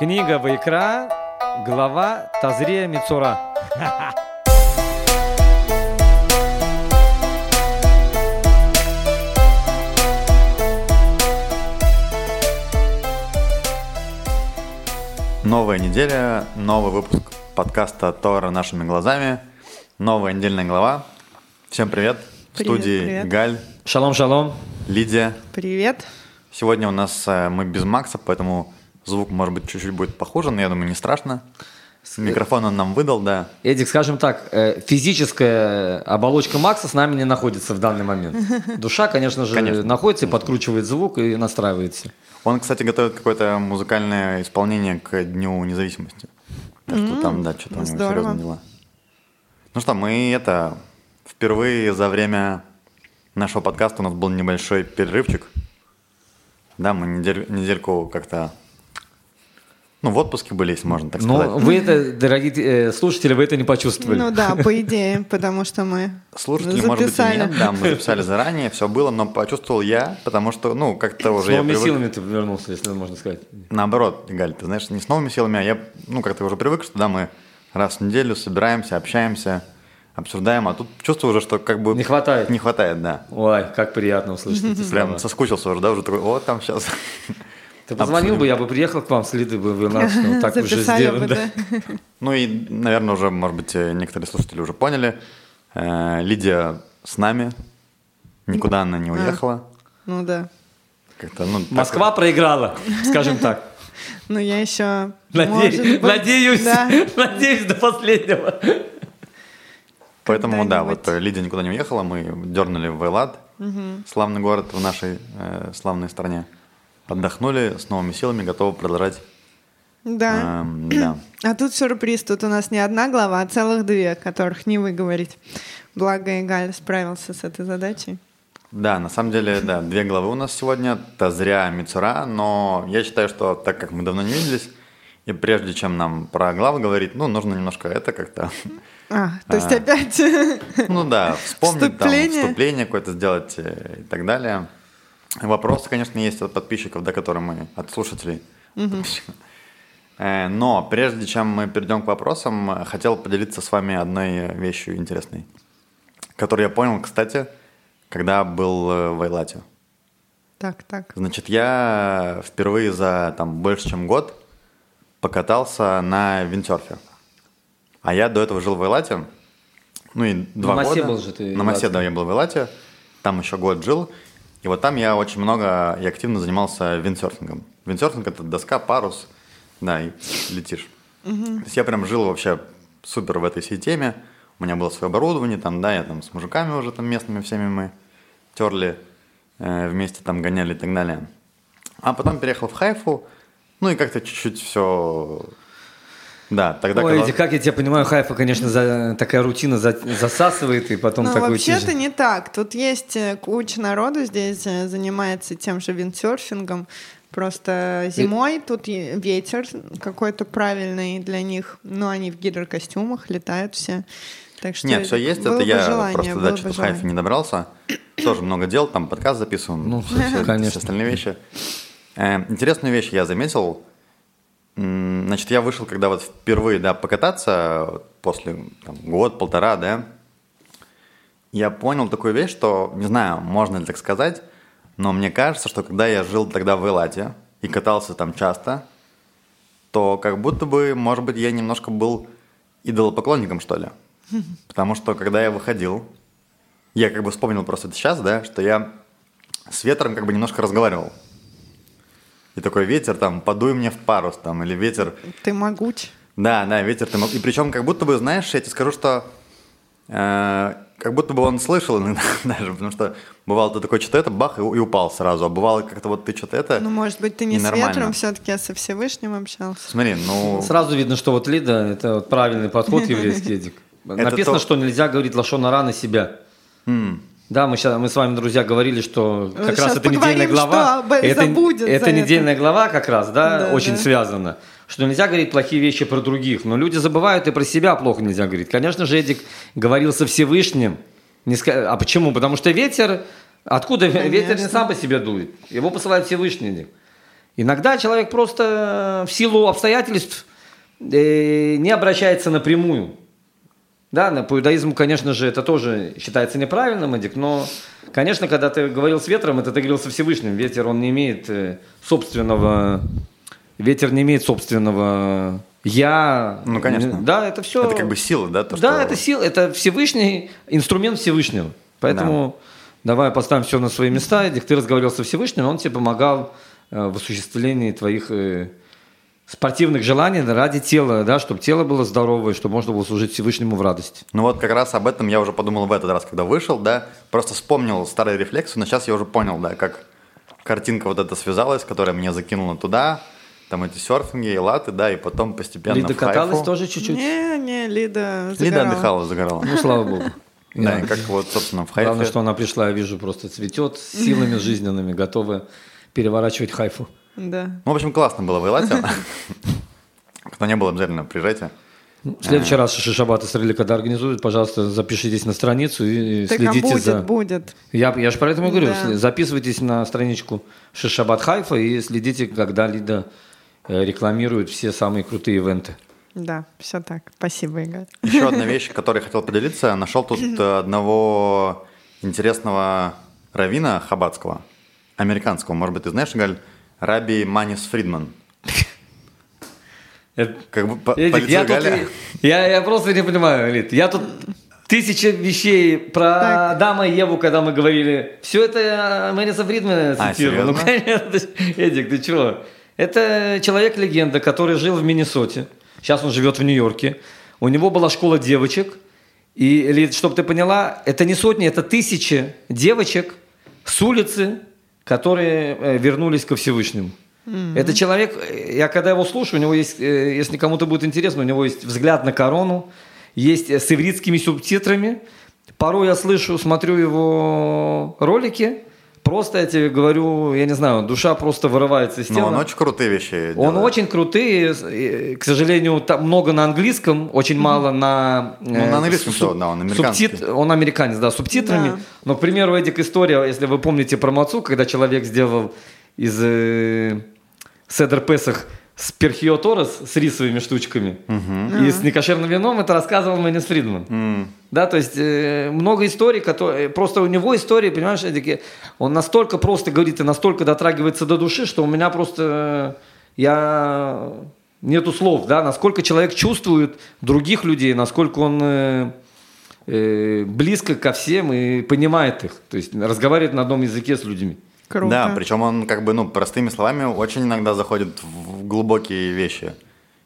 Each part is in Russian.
Книга Вайкра, глава Тазрия Мицура. Новая неделя, новый выпуск подкаста Тора нашими глазами, новая недельная глава. Всем привет! В Привет, студии привет. Галь, Шалом, шалом. Лидия. Привет. Сегодня у нас э, мы без Макса, поэтому звук может быть чуть-чуть будет похуже, но я думаю не страшно. Микрофон он нам выдал, да. Эдик, скажем так, э, физическая оболочка Макса с нами не находится в данный момент. Душа, конечно же, Конечно. находится, и подкручивает звук и настраивается. Он, кстати, готовит какое-то музыкальное исполнение к Дню независимости. Так что там, да, что-то у него здорово. серьезные дела. Ну что, мы это впервые за время нашего подкаста у нас был небольшой перерывчик. Да, мы недель- недельку как-то ну, в отпуске были, если можно так Но сказать. вы это, дорогие э, слушатели, вы это не почувствовали. Ну да, по идее, потому что мы Слушатели, может быть, и записали. нет, да, мы записали заранее, все было, но почувствовал я, потому что, ну, как-то С уже я новыми привык. силами ты вернулся, если можно сказать. Наоборот, Галь, ты знаешь, не с новыми силами, а я, ну, как-то уже привык, что да, мы раз в неделю собираемся, общаемся, обсуждаем, а тут чувствую уже, что как бы... Не хватает. Не хватает, да. Ой, как приятно услышать эти слова. Прям соскучился уже, да, уже такой, вот там сейчас. Ты позвонил бы, я бы приехал к вам, следы бы вы нас, ну, так уже сделали. бы, да. Ну и, наверное, уже, может быть, э, некоторые слушатели уже поняли. Э, Лидия с нами, никуда она не уехала. Ну да. Как-то, ну, так Москва проиграла, скажем так. Ну я еще... Наде- может быть, Надеюсь, Да. надеюсь до последнего. Поэтому, да, вот Лидия никуда не уехала, мы дернули в Элад, славный город в нашей э, славной стране. Отдохнули с новыми силами, готовы продолжать. Да. эм, да. А тут сюрприз, тут у нас не одна глава, а целых две, которых не выговорить. Благо Игаль справился с этой задачей. Да, на самом деле, да, две главы у нас сегодня, Тазря, Мицура, но я считаю, что так как мы давно не виделись, и прежде чем нам про главы говорить, ну, нужно немножко это как-то, А, то есть А. опять... ну да, вспомнить там, Вступление. вступление какое-то сделать э, и так далее. Вопросы, конечно, есть от подписчиков, да, которые мы, от слушателей. Э, Но прежде чем мы перейдем к вопросам, э, хотел поделиться с вами одной вещью интересной, которую я понял, кстати, когда был э, в Айлате. Так, так. Значит, я впервые за там больше, чем год покатался на виндсерфе. А я до этого жил в Эйлате. Ну и два Масе года. был же ты На Масе, да, я был в Эйлате. Там еще год жил. И вот там я очень много и активно занимался виндсерфингом. Виндсерфинг – это доска, парус, да, и летишь. То есть я прям жил вообще супер в этой всей теме. У меня было свое оборудование, там, да, я там с мужиками уже там местными всеми мы терли, э, вместе там гоняли и так далее. А потом переехал в Хайфу, ну и как-то чуть-чуть все... Да, тогда... Ой, когда- как я тебя понимаю, Хайфа, конечно, за- такая рутина за- засасывает, и потом Ну, такой вообще-то не так. Тут есть э, куча народу здесь э, занимается тем же виндсерфингом. Просто зимой тут и ветер какой-то правильный для них. Ну, они в гидрокостюмах летают все. Так что Нет, все есть, это я желание, просто было да. Хайфе не добрался. Тоже много дел, там подкаст записываем, Ну, все- конечно. все остальные вещи. Э, интересную вещь я заметил. Значит, я вышел, когда вот впервые, да, покататься, после там, год, полтора, да, я понял такую вещь, что, не знаю, можно ли так сказать, но мне кажется, что когда я жил тогда в Элате и катался там часто, то как будто бы, может быть, я немножко был идолопоклонником, что ли. Потому что, когда я выходил, я как бы вспомнил просто это сейчас, да, что я с ветром как бы немножко разговаривал. И такой ветер там, подуй мне в парус там, или ветер, Ты могуч. да, да, ветер ты мог. И причем как будто бы, знаешь, я тебе скажу, что э, как будто бы он слышал иногда даже, потому что бывало ты такой что-то это, бах, и, и упал сразу. А бывало как-то вот ты что-то это... Ну, может быть, ты не с ветром все-таки, а со Всевышним общался. Смотри, ну... Сразу видно, что вот Лида – это вот правильный подход еврейский, Эдик. Написано, то- что нельзя говорить лошона на себя. Да, мы, сейчас, мы с вами, друзья, говорили, что как Сейчас раз это недельная глава. это, это недельная глава как раз, да, Да, очень да. связана. Что нельзя говорить плохие вещи про других, но люди забывают и про себя плохо нельзя говорить. Конечно же, Эдик говорил со Всевышним. Не ска- А почему? Потому что ветер, откуда ветер не Конечно. сам по себе дует, его посылает Всевышний. Эдик. Иногда человек просто в силу обстоятельств э, не обращается напрямую. Да, по иудаизму, конечно же, это тоже считается неправильным, Эдик, но, конечно, когда ты говорил с ветром, это ты говорил со Всевышним. Ветер, он не имеет э, собственного... Ветер не имеет собственного я... Ну, конечно. Да, это все... Это как бы сила, да? То, да, что... это сила, это Всевышний, инструмент Всевышнего. Поэтому да. давай поставим все на свои места. Эдик, ты разговаривал со Всевышним, он тебе помогал э, в осуществлении твоих э, спортивных желаний ради тела, да, чтобы тело было здоровое, чтобы можно было служить Всевышнему в радость. Ну вот как раз об этом я уже подумал в этот раз, когда вышел, да, просто вспомнил старые рефлексы, но сейчас я уже понял, да, как картинка вот эта связалась, которая меня закинула туда, там эти серфинги, и латы, да, и потом постепенно Лида в каталась хайфу. тоже чуть-чуть? Не, не, Лида загорала. Лида отдыхала, загорала. Ну, слава богу. Да, как вот, собственно, в хайфе. Главное, что она пришла, я вижу, просто цветет силами жизненными, готовая переворачивать хайфу. Да. Ну, в общем, классно было в Элате. Кто не был, обязательно приезжайте. В следующий раз Шишабат Исраили, когда организуют, пожалуйста, запишитесь на страницу и Так а следите будет, за... будет. Я, я же про это и говорю. Да. Записывайтесь на страничку Шишабат Хайфа и следите, когда Лида э, рекламирует все самые крутые ивенты. Да, все так. Спасибо, Игорь. Еще одна вещь, которой я хотел поделиться. Нашел тут одного интересного равина хабатского, американского. Может быть, ты знаешь, Галь? Раби Манис Фридман. Как бы по, по Эдик, лицу я, тут- Галя- я, я просто не понимаю, Лид. Я тут тысяча вещей про Так. Адама и Еву, когда мы говорили. Все это я Мэриса Фридмана А, цитировал. ну, серьезно? конечно. ты- Эдик, ты чего? Это человек-легенда, который жил в Миннесоте. Сейчас он живет в Нью-Йорке. У него была школа девочек. И, Лид, чтобы ты поняла, это не сотни, это тысячи девочек с улицы, которые э, вернулись ко Всевышнему. Это человек, э, я когда его слушаю, у него есть, э, если кому-то будет интересно, у него есть взгляд на корону, есть с ивритскими субтитрами. Порой я слышу, смотрю его ролики, просто я тебе говорю, я не знаю, душа просто вырывается из Ну, тела. он очень крутые вещи Он делает. очень крутые, э, к сожалению, там много на английском, очень мало на... э, Ну, на английском всё, да, он американский. субтит- Он американец, да, субтитрами. Да. Но, к примеру, Эдик, история, если вы помните про Мацу, когда человек сделал из э, Седер Песах с перхио Торос, с рисовыми штучками, и с некошерным вином, это рассказывал Мэнис Фридман. М. Да, то есть э, много историй, которые просто у него истории, понимаешь, Эдик, он настолько просто говорит и настолько дотрагивается до души, что у меня просто э, я нету слов, да, насколько человек чувствует других людей, насколько он э, э, близко ко всем и понимает их, то есть разговаривает на одном языке с людьми. Круто. Да, причем он как бы, ну, простыми словами очень иногда заходит в глубокие вещи.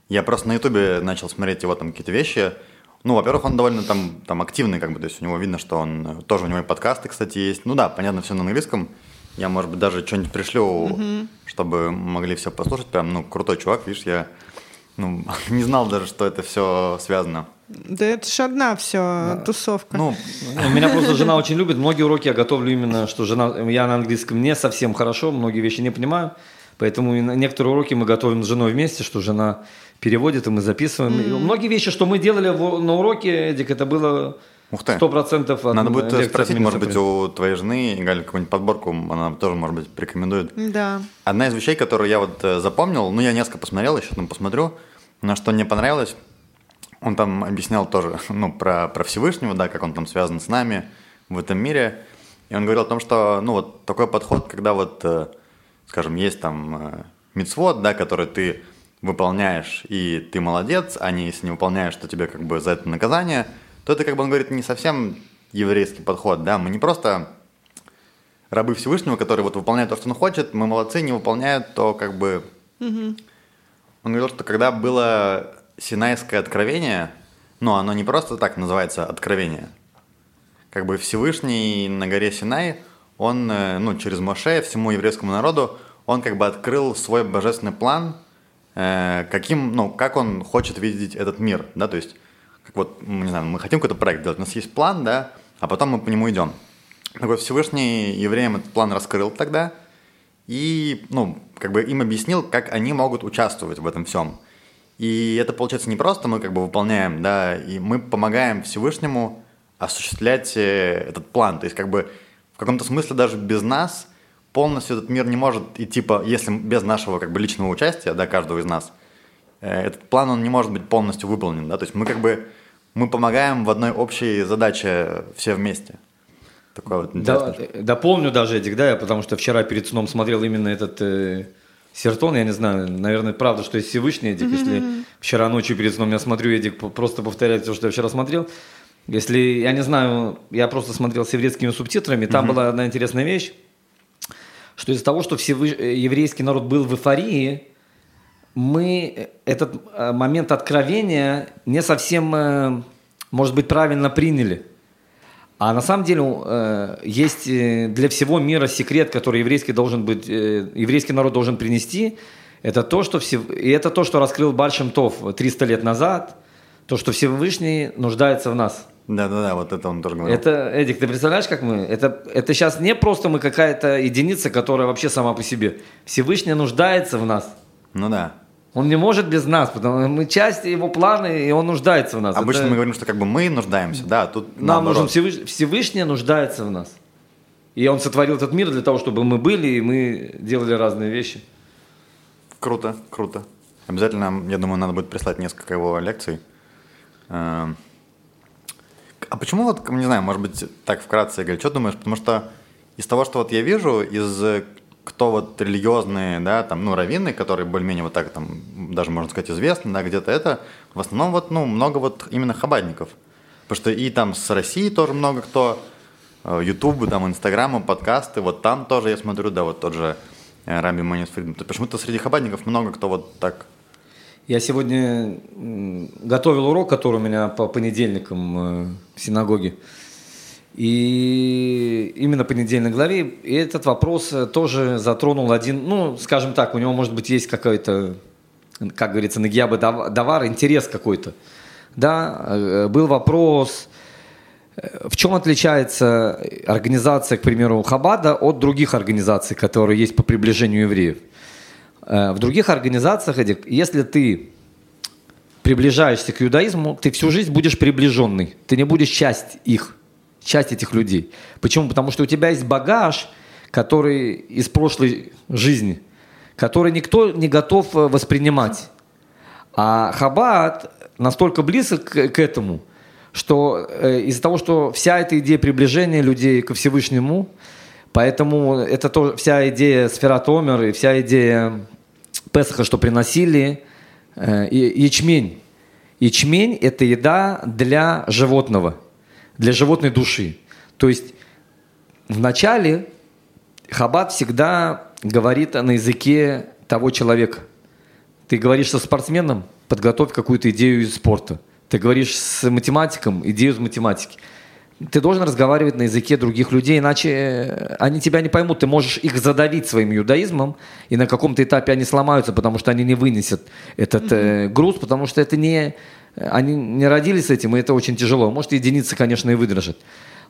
Я просто на Ютубе начал смотреть его там какие-то вещи. Ну, во-первых, он довольно там, там активный, как бы, то есть у него видно, что он тоже у него и подкасты, кстати, есть. Ну да, понятно, все на английском. Я, может быть, даже что-нибудь пришлю, чтобы могли все послушать. Прям, ну, крутой чувак, видишь, я ну, не знал даже, что это все связано. Да это ж одна все тусовка. Ну, У меня просто жена очень любит. Многие уроки я готовлю именно, что жена, я на английском не совсем хорошо, многие вещи не понимаю. Поэтому некоторые уроки мы готовим с женой вместе, что жена переводит, и мы записываем. И многие вещи, что мы делали в- на уроке, Эдик, это было Ух ты. сто процентов. от надо будет от спросить, может быть, у твоей жены, Галь, какую-нибудь подборку, она тоже, может быть, порекомендует. Да. Одна из вещей, которую я вот э, запомнил, ну, я несколько посмотрел, еще там посмотрю, на что мне понравилось, он там объяснял тоже, ну, про, про Всевышнего, да, как он там связан с нами в этом мире. И он говорил о том, что, ну, вот такой подход, когда вот, э, скажем, есть там э, мицвод, да, который ты выполняешь, и ты молодец, а не если не выполняешь, то тебе как бы за это наказание, то это, как бы он говорит, не совсем еврейский подход, да, мы не просто рабы Всевышнего, которые вот выполняют то, что он хочет, мы молодцы, не выполняют, то как бы... Он говорил, что когда было Синайское откровение, ну, оно не просто так называется откровение. Как бы Всевышний на горе Синай, он, э, ну, через Моше всему еврейскому народу, он как бы открыл свой божественный план, э, каким, ну, как он хочет видеть этот мир, да, то есть, как вот, мы, не знаю, мы хотим какой-то проект делать, у нас есть план, да, а потом мы по нему идем. Так вот, Всевышний евреям этот план раскрыл тогда, и, ну, как бы им объяснил, как они могут участвовать в этом всем. И это, получается, не просто мы как бы выполняем, да, и мы помогаем Всевышнему осуществлять э, этот план. То есть, как бы, в каком-то смысле даже без нас полностью этот мир не может идти по, если без нашего как бы личного участия, да, каждого из нас, э, этот план, он не может быть полностью выполнен, да, то есть мы как бы, мы помогаем в одной общей задаче все вместе. Такой вот да, дополню даже, Эдик, да, я потому что вчера перед сном смотрел именно этот э, Сертон, я не знаю, наверное, правда, что есть Всевышний Эдик, mm-hmm. если вчера ночью перед сном я смотрю, Эдик просто повторяет то, что я вчера смотрел, если, я не знаю, я просто смотрел с еврейскими субтитрами, там mm-hmm. была одна интересная вещь, что из-за того, что всевыш... еврейский народ был в эйфории, мы этот э, момент откровения не совсем, э, может быть, правильно приняли. А на самом деле э, есть для всего мира секрет, который еврейский, должен быть, еврейский народ должен принести. Это то, что все, и это то, что раскрыл Бальшем Тов 300 лет назад, то, что Всевышний нуждается в нас – да-да-да, вот это он тоже говорил. Это, Эдик, ты представляешь, как мы? Это, это сейчас не просто мы какая-то единица, которая вообще сама по себе. Всевышний нуждается в нас. Ну да. Он не может без нас, потому что мы часть его плана, и он нуждается в нас. Обычно это... мы говорим, что как бы мы нуждаемся, да, тут Нам нужен Всевыш... Всевышний нуждается в нас. И он сотворил этот мир для того, чтобы мы были, и мы делали разные вещи. Круто, круто. Обязательно, я думаю, надо будет прислать несколько его лекций. Эм, а почему вот, не знаю, может быть, так вкратце, Игорь, что думаешь? Потому что из того, что вот я вижу, из кто вот религиозные, да, там, ну, раввины, которые более-менее вот так там, даже можно сказать, известны, да, где-то это, в основном вот, ну, много вот именно хабадников. Потому что и там с России тоже много кто, Ютубы, там, Инстаграмы, подкасты, вот там тоже я смотрю, да, вот тот же э, Раби Манис Фридман. Почему-то среди хабадников много кто вот так я сегодня готовил урок, который у меня по понедельникам э, в синагоге. И именно понедельной главе и этот вопрос э, тоже затронул один, ну, скажем так, у него, может быть, есть какой-то, как говорится, нагиаба давар, интерес какой-то. Да, э, был вопрос, в чем отличается организация, к примеру, Хабада от других организаций, которые есть по приближению евреев? Э, в других организациях, Эдик, если ты приближаешься к иудаизму, ты всю жизнь будешь приближенный. Ты не будешь часть их, часть этих людей. Почему? Потому что у тебя есть багаж, который из прошлой жизни, который никто не готов э, воспринимать. А Хаббат настолько близок к, к этому, что э, из-за того, что вся эта идея приближения людей ко Всевышнему, поэтому это то, вся идея сфератомер и вся идея Песаха, что приносили э, ячмень. Ячмень – это еда для животного, для животной души. То есть вначале Хаббат всегда говорит на языке того человека. Ты говоришь со спортсменом, подготовь какую-то идею из спорта. Ты говоришь с математиком, идею из математики – ты должен разговаривать на языке других людей, иначе э, они тебя не поймут. Ты можешь их задавить своим иудаизмом, и на каком-то этапе они сломаются, потому что они не вынесут этот э, груз, потому что это не... Они не родились с этим, и это очень тяжело. Может, единицы, конечно, и выдержат.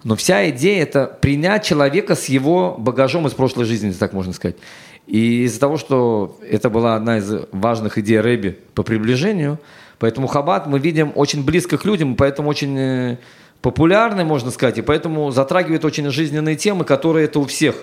Но вся идея – это принять человека с его багажом из прошлой жизни, так можно сказать. И из-за того, что это была одна из важных идей Рэби по приближению, поэтому Хаббат мы видим очень близко к людям, поэтому очень э, популярный, можно сказать, и поэтому затрагивает очень жизненные темы, которые это у всех.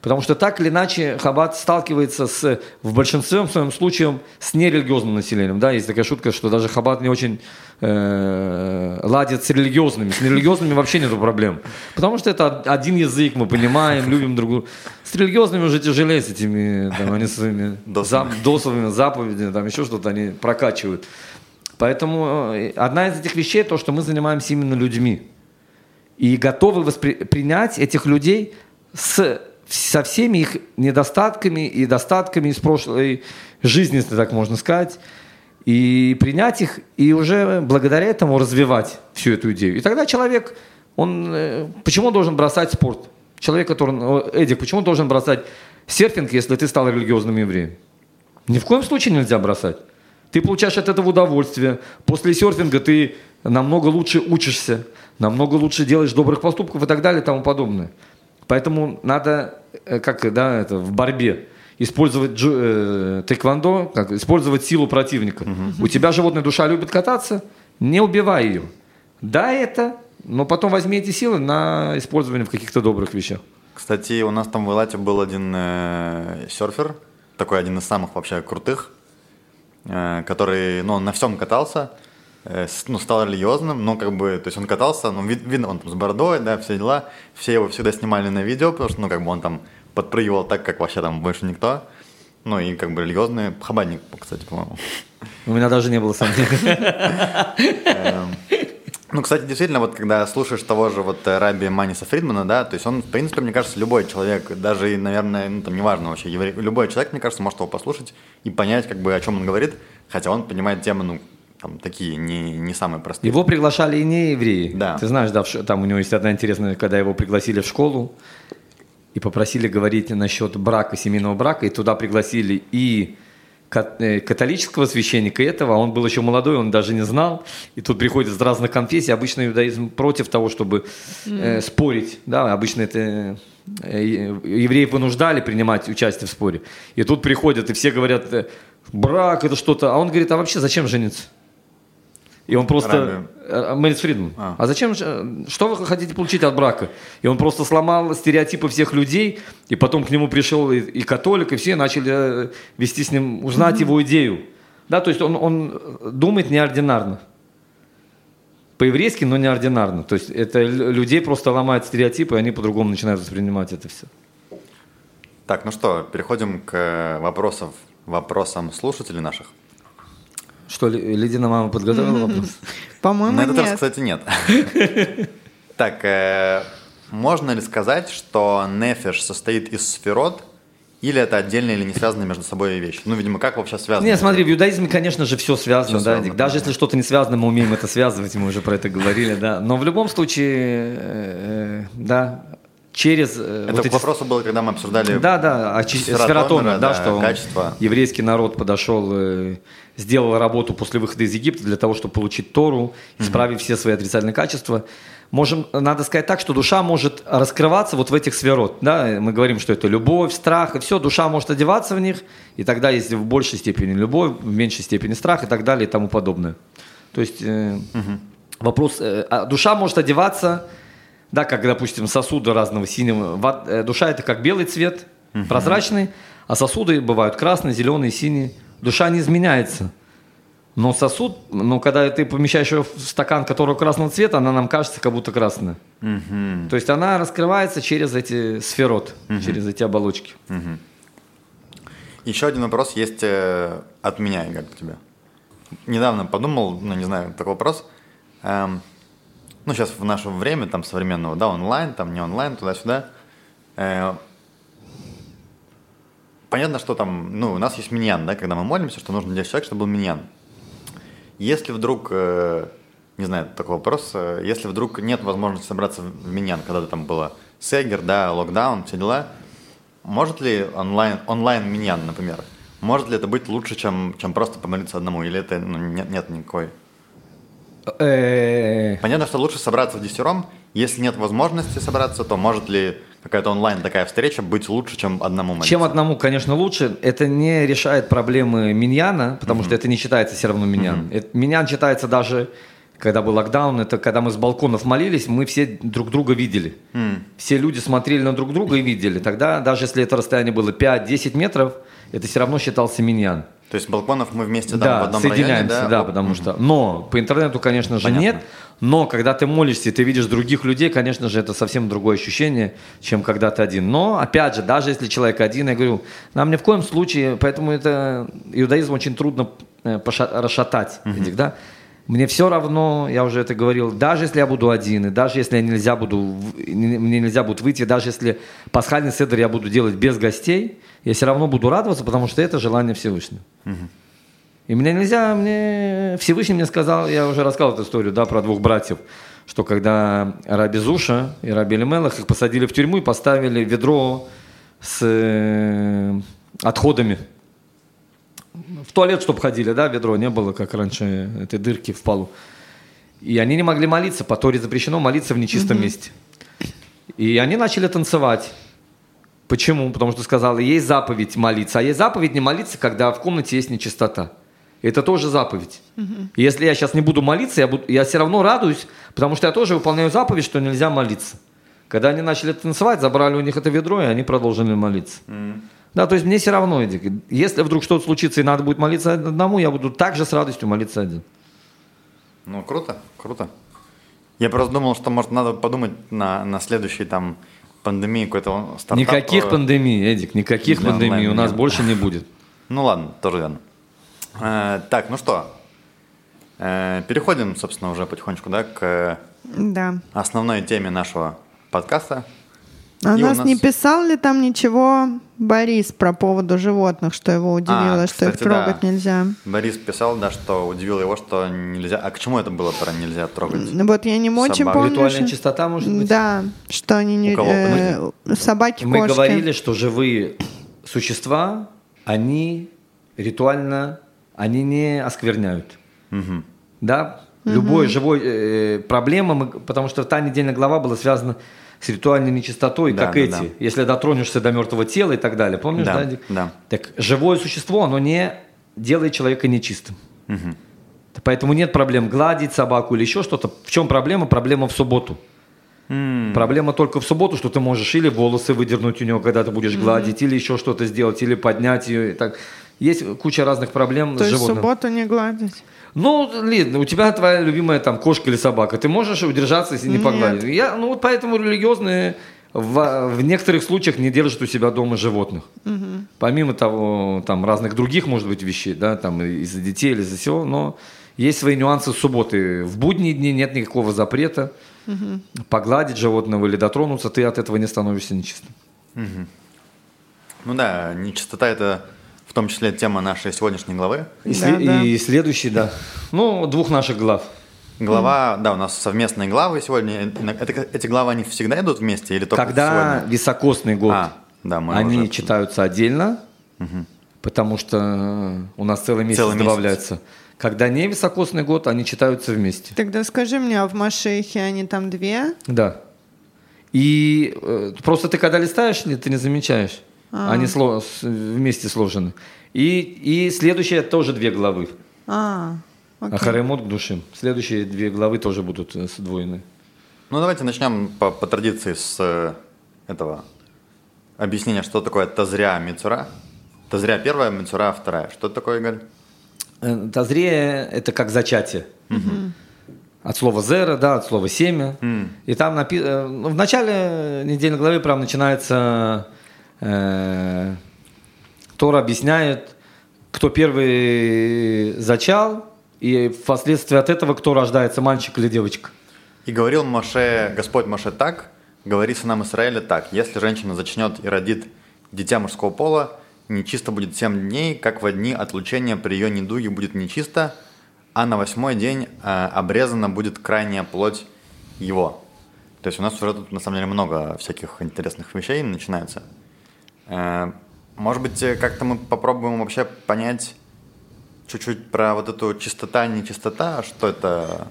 Потому что так или иначе Хаббат сталкивается с, в большинстве своем случае с нерелигиозным населением. Да, есть такая шутка, что даже Хаббат не очень э, ладит с религиозными. С нерелигиозными вообще нету проблем. Потому что это один язык, мы понимаем, любим другую. С религиозными уже тяжелее, с этими, там, они своими зап, досовыми заповедями, там еще что-то они прокачивают. Поэтому э, одна из этих вещей то, что мы занимаемся именно людьми. И готовы воспри- принять этих людей с, со всеми их недостатками и достатками из прошлой жизни, если так можно сказать. И принять их, и уже благодаря этому развивать всю эту идею. И тогда человек, он, э, почему он должен бросать спорт? Человек, который, Эдик, почему он должен бросать серфинг, если ты стал религиозным евреем? Ни в коем случае нельзя бросать. Ты получаешь от этого удовольствие. После серфинга ты намного лучше учишься, намного лучше делаешь добрых поступков и так далее и тому подобное. Поэтому надо, э, как да, это, в борьбе, использовать джу, э, тэквондо, как, использовать силу противника. Угу. У тебя животная душа любит кататься, не убивай ее. Да, это, но потом возьми эти силы на использование в каких-то добрых вещах. Кстати, у нас там в Элате был один э, серфер, такой один из самых вообще крутых, э, который, ну, на всем катался, ну, стал религиозным, но как бы, то есть он катался, ну, вид- видно, он там с бородой, да, все дела, все его всегда снимали на видео, потому что, ну, как бы он там подпрыгивал так, как вообще там больше никто, ну, и как бы религиозный, хабадник, кстати, по-моему. У меня даже не было сомнений. Ну, кстати, действительно, вот когда слушаешь того же вот э, Раби Маниса Фридмана, да, то есть он, в принципе, мне кажется, любой человек, даже, наверное, ну, там, неважно вообще, любой человек, мне кажется, может его послушать и понять, как бы, о чем он говорит, хотя он понимает темы, ну, там, такие, не, не самые простые. Его приглашали и не евреи. Да. Ты знаешь, да, там у него есть одна интересная, когда его пригласили в школу и попросили говорить насчет брака, семейного брака, и туда пригласили и э, католического священника и этого, а он был еще молодой, он даже не знал, и тут приходят из разных конфессий, обычно иудаизм против того, чтобы э, спорить, да, обычно это э, евреев вынуждали принимать участие в споре, и тут приходят, и все говорят, э, брак это что-то, а он говорит, а вообще зачем жениться? И он просто... э, Мэрис Фридман. А. А. зачем э, Что вы хотите получить от брака? И он просто сломал стереотипы всех людей, и потом к нему пришел и, и католик, и все начали э, вести с ним, узнать его идею. Да, то есть он, он думает неординарно. По-еврейски, но неординарно. То есть это людей просто ломает стереотипы, и они по-другому начинают воспринимать это все. Так, ну что, переходим к э, вопросов, вопросам слушателей наших. Что, Ли- Лидина мама подготовила вопрос? По-моему, На этот раз, нет. кстати, нет. Так, э, можно ли сказать, что нефиш состоит из сферот, или это отдельные или не связанные между собой вещи? Ну, видимо, как вообще связано? Не, смотри, в иудаизме, конечно же, все связано, Всё да. связано. Даже если что-то не связано, мы умеем это связывать, мы уже про это говорили, да. Но в любом случае, э, э, да, через Это вот к эти- вопросу было, когда мы обсуждали... Да, да, а сфератомер, да, да, что качество. еврейский народ подошел, э, сделал работу после выхода из Египта для того, чтобы получить Тору, исправив все свои отрицательные качества. Можем, надо сказать так, что душа может раскрываться вот в этих сферот. Да? Мы говорим, что это любовь, страх, и все, душа может одеваться в них, и тогда есть в большей степени любовь, в меньшей степени страх и так далее и тому подобное. То есть э, вопрос, э, а душа может одеваться, да, как, допустим, сосуды разного синего. Ва- э, Душа это как белый цвет, прозрачный, а сосуды бывают красные, зеленые, синие. Душа не изменяется. Но сосуд, ну, когда ты помещаешь ее в стакан, который красного цвета, она нам кажется как будто красная. То есть она раскрывается через эти сферот, через эти оболочки. Еще один вопрос есть э, от меня, Игорь, к тебе. Недавно подумал, ну, не знаю, такой вопрос. Эм, ну, сейчас в наше время, там, современного, да, онлайн, там, не онлайн, туда-сюда. Э, понятно, что там, ну, у нас есть миньян, да, когда мы молимся, что нужно для человека, чтобы был миньян. Если вдруг, э, не знаю, такой вопрос, э, если вдруг нет возможности собраться в миньян, когда там было сегер, да, локдаун, все дела, может ли онлайн, онлайн миньян, например, может ли это быть лучше, чем, чем просто помолиться одному, или это ну, нет, нет никакой? Э, Понятно, что лучше собраться в десятером, если нет возможности собраться, то может ли какая-то онлайн такая встреча быть лучше, чем одному молиться? Чем одному, конечно, лучше. Это не решает проблемы миньяна, потому что это не считается все равно миньян. Это- Миньян считается даже, когда был локдаун, это когда мы с балконов молились, мы все друг друга видели. Все люди смотрели на друг друга и видели. Тогда, даже если это расстояние было 5-10 метров, это все равно считался миньян. То есть балконов мы вместе там в Да, одном соединяемся, районе, да, Вот. потому что... Но по интернету, конечно же, Понятно. нет. Но когда ты молишься и ты видишь других людей, конечно же, это совсем другое ощущение, чем когда ты один. Но, опять же, даже если человек один, я говорю, нам ни в коем случае, поэтому это иудаизм очень трудно э, расшатать этих, да. Мне все равно, я уже это говорил, даже если я буду один, и даже если я нельзя буду, мне нельзя будет выйти, даже если пасхальный седр я буду делать без гостей, я все равно буду радоваться, потому что это желание Всевышнего. И мне нельзя, мне Всевышний мне сказал, я уже рассказал эту историю, да, про двух братьев, что когда Раби Зуша и Раби Элимелах их посадили в тюрьму и поставили ведро с э, отходами. В туалет, чтобы ходили, да, ведро не было, как раньше, этой дырки в полу. И они не могли молиться, по Торе запрещено молиться в нечистом месте. И они начали танцевать. Почему? Потому что сказал, есть заповедь молиться, а есть заповедь не молиться, когда в комнате есть нечистота. Это тоже заповедь. И Если я сейчас не буду молиться, я, буду, я все равно радуюсь, потому что я тоже выполняю заповедь, что нельзя молиться. Когда они начали танцевать, забрали у них это ведро, и они продолжили молиться. Да, то есть мне все равно, Эдик. Если вдруг что-то случится и надо будет молиться одному, я буду также с радостью молиться один. Ну, круто, круто. Я просто думал, что, может, надо подумать на, на следующий там пандемии какой-то стартап. Никаких э, пандемий, Эдик, никаких для пандемий у нас больше не будет. Ну ладно, тоже верно. Э, так, ну что, э, переходим, собственно, уже потихонечку, да, к Да. основной теме нашего подкаста. А И у нас, нас- не писал ли там ничего Борис про поводу животных, что его удивило, А, что их трогать да. нельзя? Борис писал, да, что удивило его, что нельзя... А к чему это было про нельзя трогать? Ну Вот я не очень Собак. помню. Ритуальная что- чистота, может быть? Да, что они не... Э, собаки, Мы кошки. говорили, что живые существа, они ритуально, они не оскверняют. Мгм. Да? Любой живой э, проблема, мы- потому что та недельная глава была связана с ритуальной нечистотой, Да, как да, эти. да. Если дотронешься до мертвого тела и так далее. Помнишь, Да, да, да. Так живое существо, оно не делает человека нечистым. Поэтому нет проблем гладить собаку или еще что-то. В чем проблема? Проблема в субботу. Проблема только в субботу, что ты можешь или волосы выдернуть у нее, когда ты будешь гладить, или еще что-то сделать, или поднять ее. и Так. Есть куча разных проблем То с есть в животным. субботу не гладить? Ну, Лид, у тебя твоя любимая там кошка или собака. Ты можешь удержаться, если не Нет. погладить. Я, ну, вот поэтому религиозные в, в некоторых случаях не держат у себя дома животных. Помимо того, там разных других, может быть, вещей, да, там из-за детей или из-за всего, но есть свои нюансы субботы. В будние дни нет никакого запрета погладить животного или дотронуться, ты от этого не становишься нечистым. Ну да, нечистота – это том числе тема нашей сегодняшней главы. И, Да, сле- да. и следующий, да. Ну, двух наших глав. Глава, да, у нас совместные главы сегодня. Это, эти главы, они всегда идут вместе или только Когда сегодня? високосный год, А, да, мы они уже- читаются отдельно, потому что э, у нас целый месяц Целый месяц. добавляется. Когда не високосный год, они читаются вместе. Тогда скажи мне, а в Машехе они там две? Да. И э, просто ты когда листаешь, ли, ты не замечаешь. Они сло- с- вместе сложены. И, и следующие тоже две главы. А, окей. Ахаремот к душим. Следующие две главы тоже будут э, сдвоены. Ну, давайте начнем по, по традиции с э, этого объяснения, что такое тазря мицура. Тазря первая, мицура вторая. Что это такое, Игорь? Э, Тазрея – это как зачатие. От слова «зера», да, от слова «семя». И там напи- ну, в начале недельной главы прям начинается Тора объясняет, кто первый зачал, и впоследствии от этого кто рождается, мальчик или девочка. И говорил Моше, Господь Моше так, говори сынам Израиля так, если женщина зачнет и родит дитя мужского пола, нечисто будет семь дней, как во дни отлучения при ее недуге будет нечисто, а на восьмой день э, обрезана будет крайняя плоть его. То есть у нас уже тут на самом деле много всяких интересных вещей начинается. Э, Может быть, э, как-то мы попробуем вообще понять чуть-чуть про вот эту чистота, нечистота, что это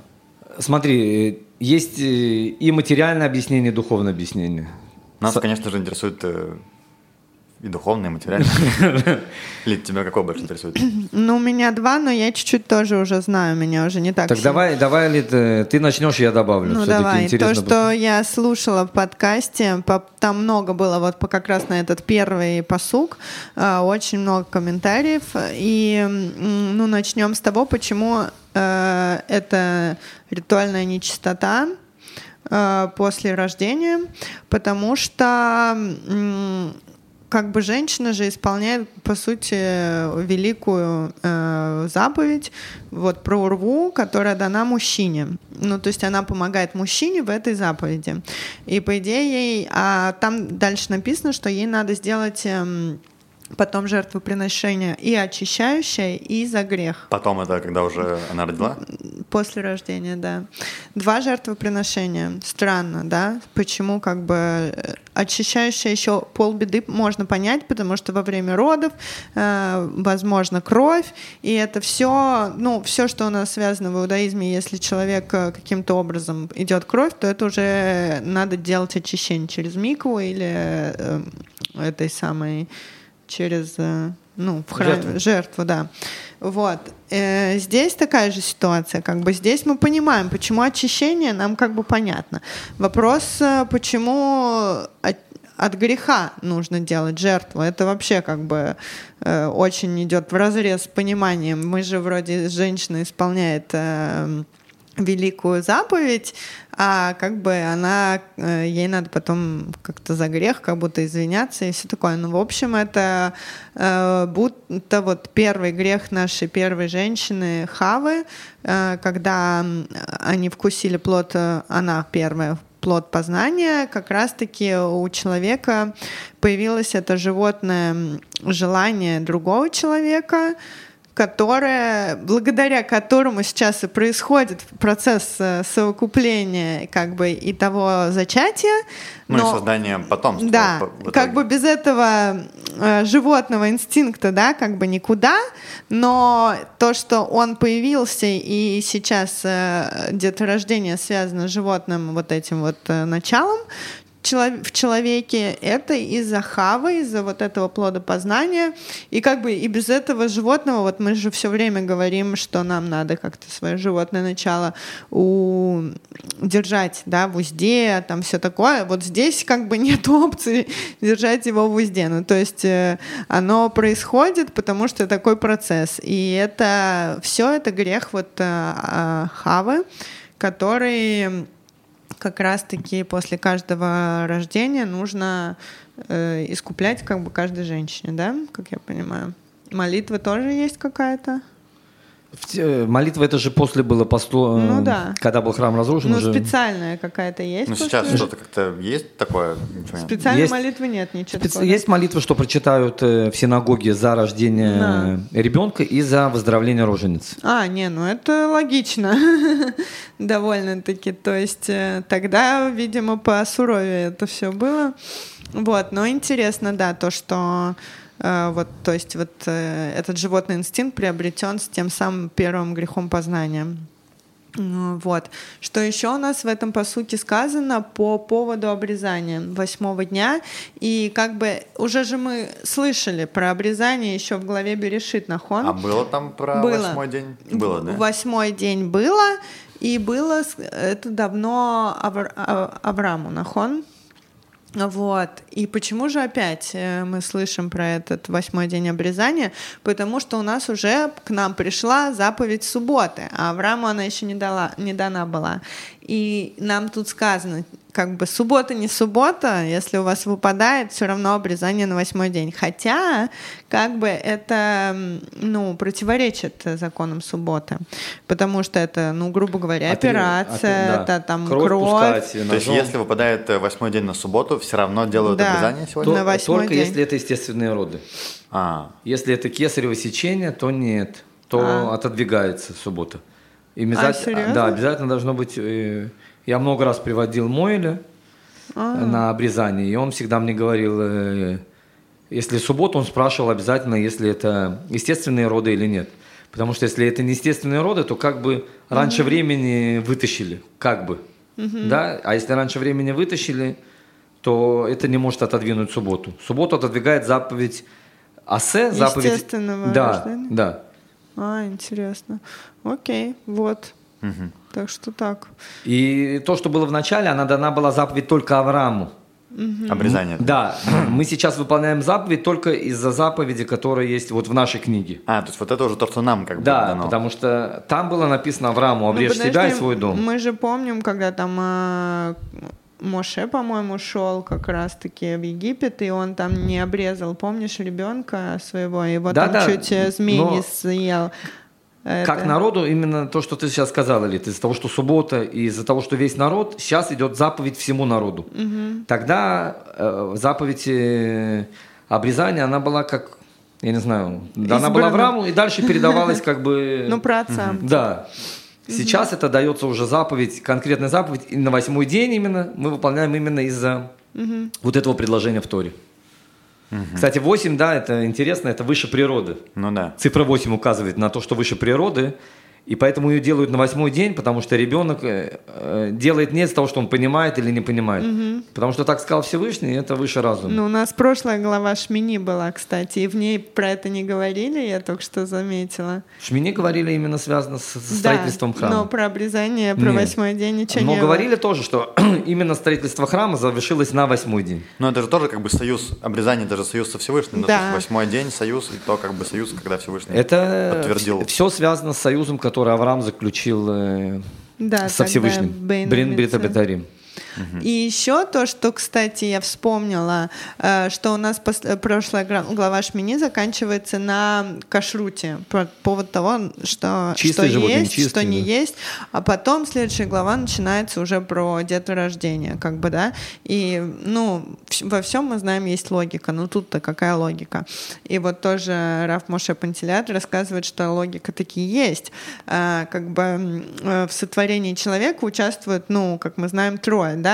Смотри, э, есть и материальное объяснение, и духовное объяснение. Нас, С- конечно же, интересует и духовное, и материальное. Лид, тебя какое больше интересует? Ну, у меня два, но я чуть-чуть тоже уже знаю, меня уже не так Так давай, давай, Лид, э, ты начнешь, я добавлю. Ну давай, то, что я слушала в подкасте, по- там много было вот по, как раз на этот первый посук, э, очень много комментариев, и ну начнем с того, почему э, это ритуальная нечистота после рождения, потому что как бы женщина же исполняет, по сути, великую э, заповедь вот про урву, которая дана мужчине. Ну, то есть она помогает мужчине в этой заповеди. И по идее ей, а там дальше написано, что ей надо сделать эм, потом жертвоприношение и очищающее, и за грех. Потом это когда уже она родила? После рождения, да. Два жертвоприношения. Странно, да? Почему как бы э, очищающее еще полбеды можно понять, потому что во время родов, э, возможно, кровь, и это все, ну, все, что у нас связано в иудаизме, если человек э, каким-то образом идет кровь, то это уже надо делать очищение через микву или э, этой самой через э, ну, в храме, Жертву. жертву, да. Вот. Э, здесь такая же ситуация, как бы здесь мы понимаем, почему очищение нам как бы понятно. Вопрос, э, почему от, от греха нужно делать жертву, это вообще как бы э, очень идет в разрез с пониманием. Мы же вроде женщина исполняет э, великую заповедь, а как бы она, э, ей надо потом как-то за грех как будто извиняться и все такое. Ну, в общем, это э, будто вот первый грех нашей первой женщины Хавы, э, когда они вкусили плод, э, она первая плод познания, как раз-таки у человека появилось это животное желание другого человека, которое, благодаря которому сейчас и происходит процесс э, совокупления как бы и того зачатия. Ну и но- создание потомства. да, как бы без этого э, животного инстинкта, да, как бы никуда, но то, что он появился и сейчас э, деторождение связано с животным вот этим вот э, началом, в человеке, это из-за хавы, из-за вот этого плода познания. И как бы и без этого животного, вот мы же все время говорим, что нам надо как-то свое животное начало у... держать, да, в узде, там все такое. Вот здесь как бы нет опции держать его в узде. Ну, то есть э, оно происходит, потому что такой процесс. И это все это грех вот э, а, хавы, который как раз-таки после каждого рождения нужно э, искуплять как бы каждой женщине, да, как я понимаю. Молитва тоже есть какая-то? Те- Молитва это же после было посту, Ну да. когда был храм разрушен. Ну, уже. специальная какая-то есть? Ну после? сейчас что-то как-то есть такое? Специальной Есть- молитвы нет, ничего Специ- такого. Есть молитва, что прочитают э, в синагоге за рождение Да. э, ребенка и за выздоровление роженицы. А, не, ну это логично. Довольно-таки. То есть э, тогда, видимо, по суровее это все было. Вот, но интересно, да, то, что э, вот, то есть вот э, этот животный инстинкт приобретен с тем самым первым грехом познания. Вот. Что еще у нас в этом, по сути, сказано по поводу обрезания восьмого дня. И как бы уже же мы слышали про обрезание еще в главе Берешит Нахон. А было там про Было. восьмой день? Было, да? Восьмой день было, и было это давно Авр- А- Аврааму Нахон. Вот. И почему же опять э, мы слышим про этот восьмой день обрезания? Потому что у нас уже к нам пришла заповедь субботы, а Аврааму она еще не, дала, не дана была. И нам тут сказано, как бы суббота не суббота, если у вас выпадает, все равно обрезание на восьмой день. Хотя, как бы это, ну, противоречит законам субботы, потому что это, ну, грубо говоря, операция, отре- да. это там Кровь кровь, пускать, То есть если выпадает э, восьмой день на субботу, все равно делают Да. обрезание То- сегодня? на восьмой только день. если это естественные роды. А, Если это кесарево сечение, то нет, то А. отодвигается суббота. И А, обязательно- серьезно? да, обязательно должно быть. э, я много раз приводил Мойля А. на обрезание, и он всегда мне говорил, э, если суббота, он спрашивал обязательно, если это естественные роды или нет. Потому что если это не естественные роды, то как бы раньше времени вытащили, как бы. Да? А если раньше времени вытащили, то это не может отодвинуть субботу. Субботу отодвигает заповедь Асе, заповедь... Естественного Да, рождения? да. А, интересно. Окей, вот. мгм. Так что так. И то, что было в начале, она дана была заповедь только Аврааму. обрезание. Да, мы сейчас выполняем заповедь только из-за заповеди, которая есть вот в нашей книге. А, то есть вот это уже то, что нам как бы Да, дано. потому что там было написано Аврааму, Ну, обрежь себя и свой дом. Мы же помним, когда там э, Моше, по-моему, шел как раз-таки в Египет, и он там не обрезал, помнишь, ребенка своего, его там Да-да, чуть э, змей но- не съел. Как Это- народу, именно то, что ты сейчас сказала, Лид, из-за того, что суббота, из-за того, что весь народ, сейчас идет заповедь всему народу. Тогда э, заповедь э, обрезания, она была как, я не знаю, она была Избрана. Аврааму, и дальше передавалась как бы... Ну, про отца. Да. Сейчас это дается уже заповедь, конкретная заповедь, и на восьмой день именно мы выполняем именно из-за вот этого предложения в Торе. Кстати, 8, да, это интересно, это выше природы. Ну да. Цифра 8 указывает на то, что выше природы. И поэтому ее делают на восьмой день, потому что ребенок э, э, делает не из того, что он понимает или не понимает. Угу. Потому что так сказал Всевышний, это выше разума. Ну, у нас прошлая глава Шмини была, кстати, и в ней про это не говорили, я только что заметила. Шмини говорили именно связано с, строительством да, храма. но про обрезание, про Нет. восьмой день ничего но не говорили было. тоже, что именно строительство храма завершилось на восьмой день. Но это же тоже как бы союз, обрезание даже союз со Всевышним. Да. Восьмой день союз, и то как бы союз, когда Всевышний это подтвердил. все связано с союзом, который Авраам заключил заключил э, да, со Всевышним. Брин Бритабетарим. И еще то, что, кстати, я вспомнила, э, что у нас прошлая глава Шмини заканчивается на кашруте, по поводу того, что, что есть, чистый, что не да. есть, а потом следующая глава начинается уже про деторождение, как бы, да, и, ну, во всем мы знаем есть логика, ну тут-то какая логика? И вот тоже Раф Моше Пантелят рассказывает, что логика таки есть, э, как бы э, в сотворении человека участвуют, ну, как мы знаем, трое, да,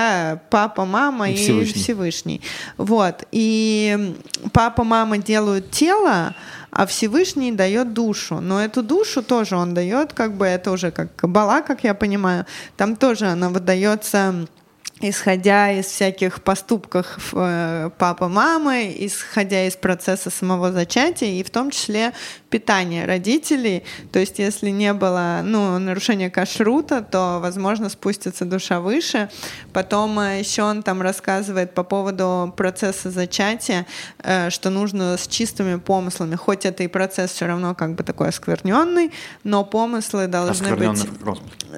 папа, мама и, и Всевышний. Всевышний. Вот. И папа, мама делают тело, а Всевышний дает душу. Но эту душу тоже он дает, как бы это уже как кабала, как я понимаю. Там тоже она выдается исходя из всяких поступков э, папы, мамы, исходя из процесса самого зачатия и в том числе питания родителей. То есть если не было ну, нарушения кашрута, то, возможно, спустится душа выше. Потом э, еще он там рассказывает по поводу процесса зачатия, э, что нужно с чистыми помыслами. Хоть это и процесс все равно как бы такой оскверненный, но помыслы должны быть...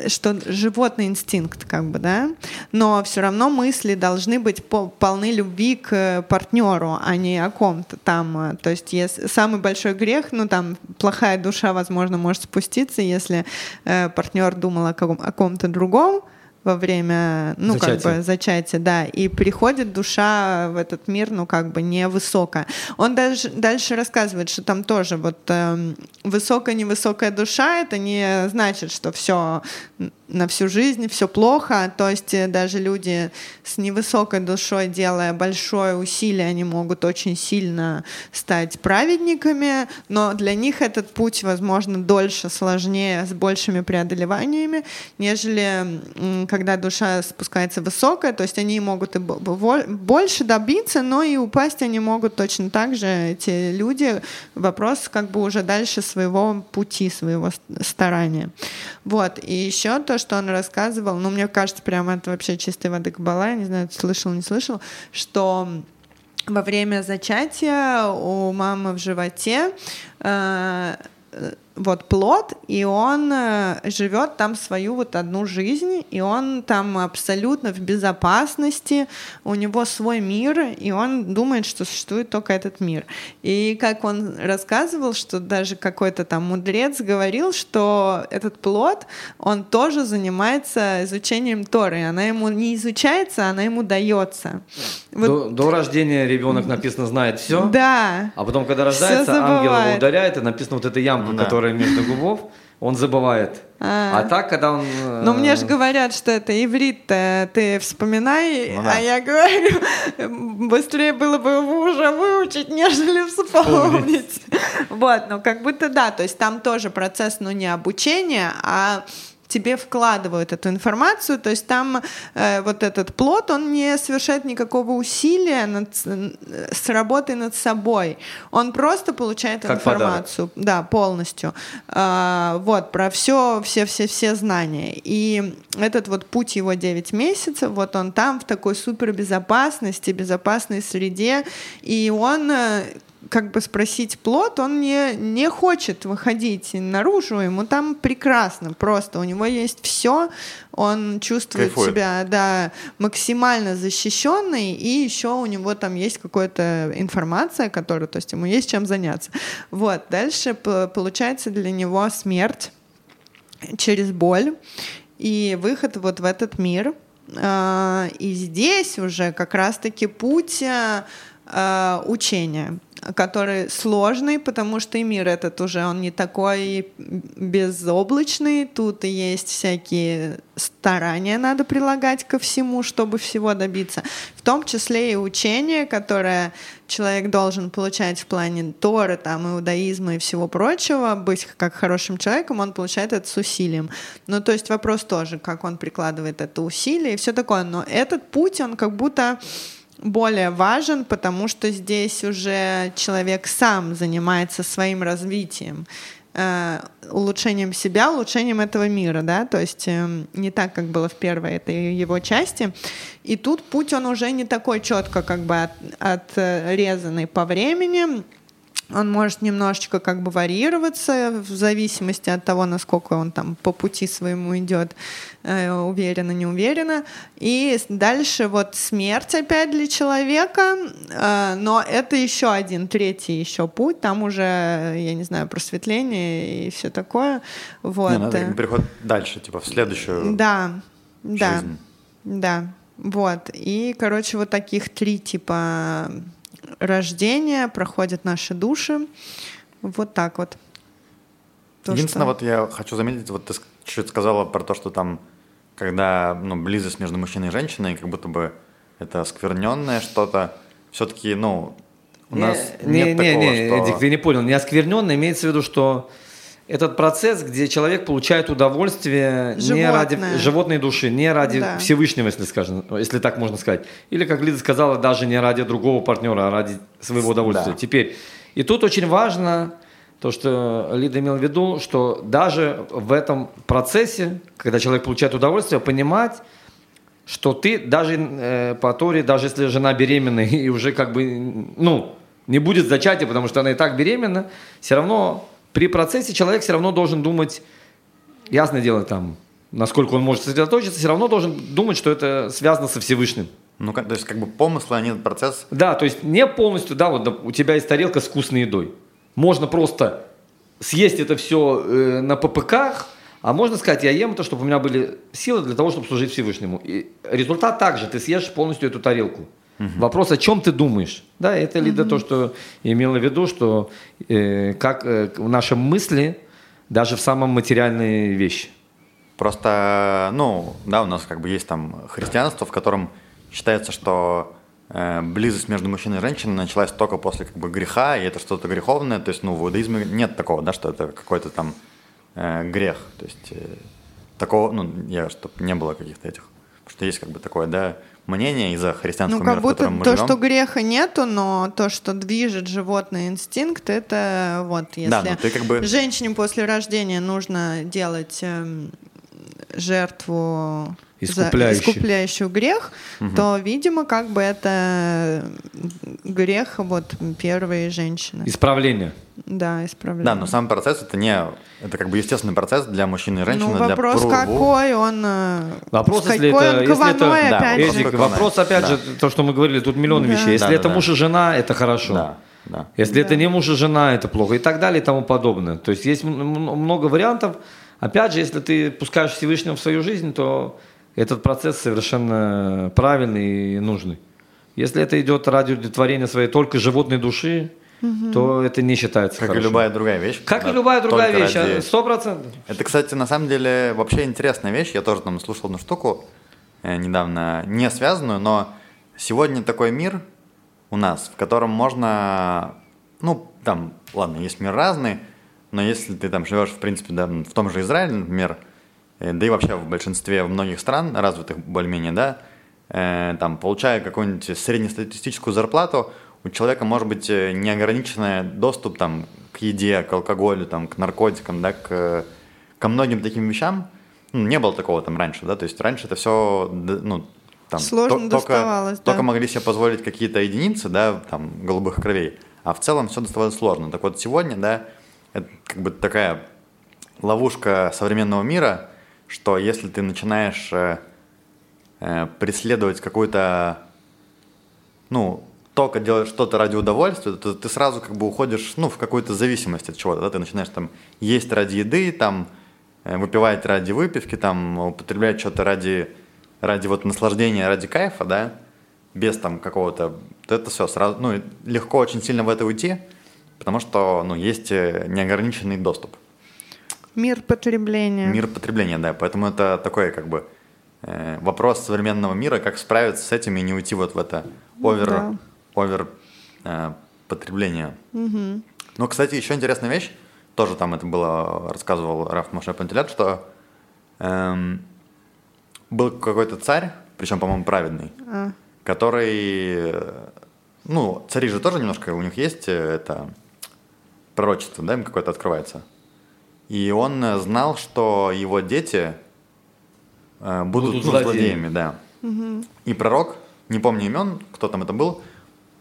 Что животный инстинкт, как бы, да? Но все равно мысли должны быть полны любви к партнеру, а не о ком-то там. То есть если самый большой грех, ну там плохая душа, возможно, может спуститься, если э, партнер думал о, о ком-то другом, во время, ну, зачатия. как бы, зачатия, да, и приходит душа в этот мир, ну, как бы, невысокая. Он даже дальше рассказывает, что там тоже вот э, высокая-невысокая душа, это не значит, что все на всю жизнь, все плохо, то есть э, даже люди с невысокой душой, делая большое усилие, они могут очень сильно стать праведниками, но для них этот путь, возможно, дольше, сложнее, с большими преодолеваниями, нежели когда душа спускается высокая, то есть они могут и больше добиться, но и упасть они могут точно так же, эти люди. Вопрос как бы уже дальше своего пути, своего старания. Вот. И еще то, что он рассказывал, ну, мне кажется, прямо это вообще чистой воды кабала, я не знаю, слышал, не слышал, что во время зачатия у мамы в животе э, вот плод, и он э, живет там свою вот одну жизнь, и он там абсолютно в безопасности, у него свой мир, и он думает, что существует только этот мир. И как он рассказывал, что даже какой-то там мудрец говорил, что этот плод, он тоже занимается изучением Торы, она ему не изучается, она ему дается. Вот. До, до рождения ребенок написано знает все, да. а потом, когда рождается, ангел его ударяет, и написано вот эта ямка, да. которая между губов, он забывает. А, а так, когда он... Ну, мне же говорят, что это иврит ты вспоминай, ну, да. а я говорю, быстрее было бы его уже выучить, нежели вспомнить. Вот, ну, как будто да, то есть там тоже процесс, ну, не обучения, а тебе вкладывают эту информацию, то есть там э, вот этот плод, он не совершает никакого усилия над, с работой над собой, он просто получает как информацию, подарок. да, полностью, э, вот, про все, все, все, все знания, и этот вот путь его 9 месяцев, вот он там в такой супербезопасности, безопасной среде, и он э, как бы спросить плод, он не, не хочет выходить наружу, ему там прекрасно, просто у него есть все, он чувствует Кайфует. себя да, максимально защищенный, и еще у него там есть какая-то информация, которая, то есть ему есть чем заняться. Вот, дальше получается для него смерть через боль и выход вот в этот мир. А, и здесь уже как раз-таки путь э, учения который сложный, потому что и мир этот уже, он не такой безоблачный, тут есть всякие старания надо прилагать ко всему, чтобы всего добиться, в том числе и учение, которое человек должен получать в плане Торы, там, иудаизма и всего прочего, быть как хорошим человеком, он получает это с усилием. Ну, то есть вопрос тоже, как он прикладывает это усилие и все такое, но этот путь, он как будто более важен, потому что здесь уже человек сам занимается своим развитием, э, улучшением себя, улучшением этого мира, да, то есть э, не так, как было в первой этой его части. И тут путь, он уже не такой четко как бы от, отрезанный по времени, он может немножечко как бы варьироваться в зависимости от того, насколько он там по пути своему идет, э, уверенно, не уверенно. И дальше вот смерть опять для человека, э, но это еще один, третий еще путь, там уже, я не знаю, просветление и все такое. Вот. Не, надо переход дальше, типа в следующую Да, жизнь. да, да. Вот. И, короче, вот таких три типа рождения, проходят наши души. Вот так вот. То, Единственное, что... вот я хочу заметить, вот ты чуть-чуть сказала про то, что там, когда ну, близость между мужчиной и женщиной, как будто бы это скверненное что-то, все-таки, ну, у не, нас не, нет не, такого, не, что... Эдик, ты не понял, не оскверненное имеется в виду, что этот процесс, где человек получает удовольствие Животное. не ради животной души, не ради да. Всевышнего, если скажем, если так можно сказать. Или, как Лиза сказала, даже не ради другого партнера, а ради своего удовольствия. Да. Теперь, и тут очень важно то, что Лида имел в виду, что даже в этом процессе, когда человек получает удовольствие, понимать, что ты даже э, по Торе, даже если жена беременна и уже как бы, ну, не будет зачатия, потому что она и так беременна, все равно при процессе человек все равно должен думать, ясное дело, там, насколько он может сосредоточиться, все равно должен думать, что это связано со Всевышним. Ну, то есть, как бы помыслы, они процесс... Да, то есть не полностью, да, вот у тебя есть тарелка с вкусной едой. Можно просто съесть это все э, на ППК, а можно сказать, я ем это, чтобы у меня были силы для того, чтобы служить Всевышнему. И результат также, ты съешь полностью эту тарелку. Угу. Вопрос, о чем ты думаешь? Да, это ли угу. то, что я имела в виду, что э, как э, в нашем мысли даже в самом материальные вещи. Просто, ну, да, у нас как бы есть там христианство, в котором считается, что э, близость между мужчиной и женщиной началась только после как бы греха, и это что-то греховное. То есть, ну, в иудаизме нет такого, да, что это какой-то там э, грех. То есть э, такого, ну, я, чтобы не было каких-то этих. Потому что есть как бы такое, да, мнение из-за христианского ну, как мира, будто в котором мы то, живем. что греха нету, но то, что движет животный инстинкт, это вот если да, ты как бы... женщине после рождения нужно делать э, жертву искупляющий. За, искупляющую грех, угу. то, видимо, как бы это грех вот первой женщины. Исправление. Да, исправление. Да, но сам процесс это не, это как бы естественный процесс для мужчины и женщины. Ну, вопрос для какой он... Э, вопрос, если это... Если это да, Эдик, вопрос, опять да. же, то, что мы говорили, тут миллион да. вещей. Если да, это да, муж и жена, это хорошо. Да. Да. Если да. это не муж и жена, это плохо и так далее и тому подобное. То есть есть много вариантов. Опять же, если ты пускаешь Всевышнего в свою жизнь, то этот процесс совершенно правильный и нужный. Если это идет ради удовлетворения своей только животной души, угу. то это не считается Как хорошо. и любая другая вещь. Как и любая другая вещь, а сто процентов. Это, кстати, на самом деле вообще интересная вещь. Я тоже там слушал одну штуку э, недавно, не связанную, но сегодня такой мир у нас, в котором можно, ну, там, ладно, есть мир разный, но если ты там живешь, в принципе, да, в том же Израиле, например, Э, да и вообще в большинстве в многих стран, развитых более-менее, да, э, там, получая какую-нибудь среднестатистическую зарплату, у человека может быть э, неограниченный доступ там, к еде, к алкоголю, там, к наркотикам, да, к, ко многим таким вещам. Ну, не было такого там раньше, да, то есть раньше это все, ну, там, Сложно то, только, да. только могли себе позволить какие-то единицы, да, там, голубых кровей, а в целом все доставалось сложно. Так вот сегодня, да, это как бы такая ловушка современного мира – что если ты начинаешь э, э, преследовать какую-то, ну, только делать что-то ради удовольствия, то ты сразу как бы уходишь, ну, в какую-то зависимость от чего-то, да, ты начинаешь там есть ради еды, там, э, выпивать ради выпивки, там, употреблять что-то ради, ради вот наслаждения, ради кайфа, да, без там какого-то, то это все сразу, ну, легко очень сильно в это уйти, потому что, ну, есть э, неограниченный доступ. Мир потребления. Мир потребления, да, поэтому это такой, как бы, э, вопрос современного мира, как справиться с этим и не уйти вот в это овер, Да. Овер э, потребление. Ну, кстати, еще интересная вещь, тоже там это было, рассказывал Раф Моше Пантелят, что эм, был какой-то царь, причем, по-моему, праведный, А. который, ну, цари же тоже немножко, у них есть э, это пророчество, да, им какое-то открывается. И он знал, что его дети э, будут, Будут ну, злодеями. злодеями, да. И пророк, не помню имен, кто там это был,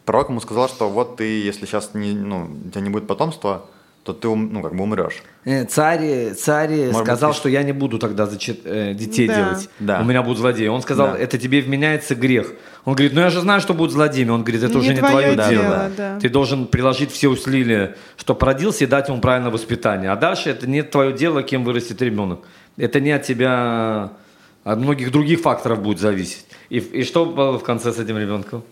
пророк ему сказал, что вот ты, если сейчас не, ну, у тебя не будет потомства, то ты ну, как бы умрешь. Э, Царь, царь Может сказал, быть, что я не буду тогда зачи- э, детей Да. делать. Да. У меня будут злодеи. Он сказал, Да. это тебе вменяется грех. Он говорит, ну я же знаю, что будут злодеями. Он говорит, это Не уже не твое твое дело, дело. да. Ты должен приложить все усилия, чтобы родился и дать ему правильное воспитание. А дальше это не твое дело, кем вырастет ребенок. Это не от тебя, от многих других факторов будет зависеть. И, и что было в конце с этим ребенком?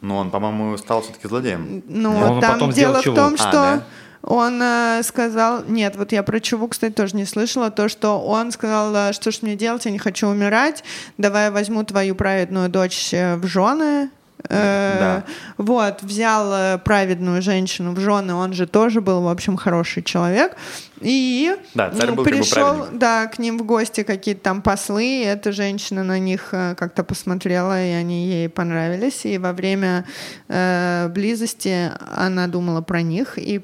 Но он, по-моему, стал все-таки злодеем. Ну, Он там потом дело сделал в чего? том, А, что да? он э, сказал, нет, вот я про чего, кстати, тоже не слышала, то, что он сказал, э, что ж мне делать, я не хочу умирать, давай я возьму твою праведную дочь э, в жены. Э, Да. Вот, взял праведную женщину в жены, он же тоже был, в общем, хороший человек. И Да, царь был как бы пришел, да, к ним в гости какие-то там послы, и эта женщина на них э, как-то посмотрела, и они ей понравились. И во время э, близости она думала про них, и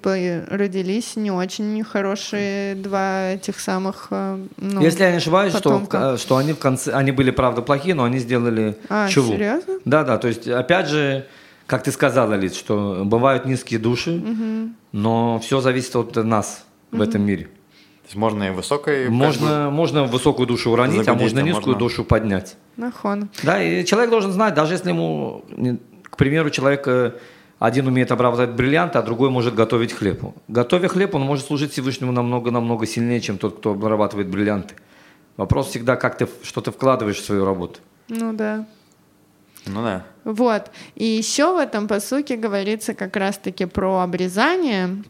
родились не очень хорошие два этих самых... э, ну, Если я не ошибаюсь, что, потомка. что они в конце, они были правда плохие, но они сделали А, чуву. серьезно? Да, да, то есть опять же, как ты сказала, Лиз, что бывают низкие души, но все зависит от нас в этом мире. То есть можно и высокой... Можно, можно высокую душу уронить, а Загудеть, можно а низкую можно- душу поднять. Нахон. Да, и человек должен знать, даже если ему, к примеру, человек э, один умеет обрабатывать бриллианты, а другой может готовить хлеб. Готовя хлеб, он может служить Всевышнему намного-намного сильнее, чем тот, кто обрабатывает бриллианты. Вопрос всегда, как ты, в- что ты вкладываешь в свою работу. Ну да. Ну да. Вот. И еще в этом посуке говорится как раз-таки про обрезание,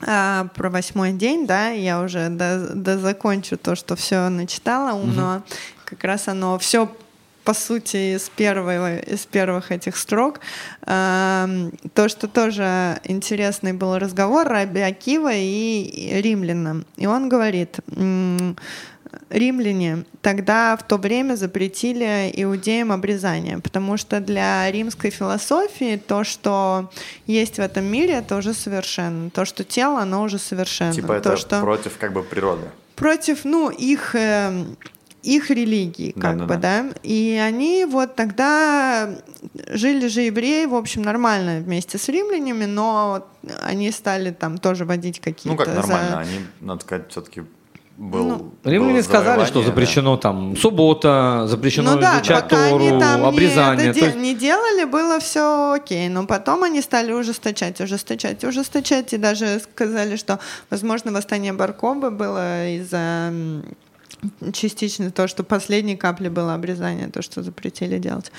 а, про восьмой день, да, я уже до, дозакончу то, что все начитала умно. Как раз оно все по сути, из, первой, из первых этих строк. Эм, То, что тоже интересный был разговор Раби Акива и римляна. И он говорит, римляне тогда в то время запретили иудеям обрезание, потому что для римской философии то, что есть в этом мире, это уже совершенно. То, что тело, оно уже совершенно. Типа то, это что против как бы природы. против, ну, их, э, их религии, как бы, Да-да-да. да. И они вот тогда жили же евреи, в общем, нормально вместе с римлянами, но они стали там тоже водить какие-то... Ну как за- нормально, они, надо сказать, все-таки был... Ну, Римляне было сказали, что запрещено там суббота, запрещено Ну да, изучать пока Тору, они там обрезание. не, это То де- есть не делали, было все окей. Но потом они стали ужесточать, ужесточать, ужесточать. И даже сказали, что, возможно, восстание Баркоба было из-за частично то, что последней капли было обрезание, то, что запретили делать.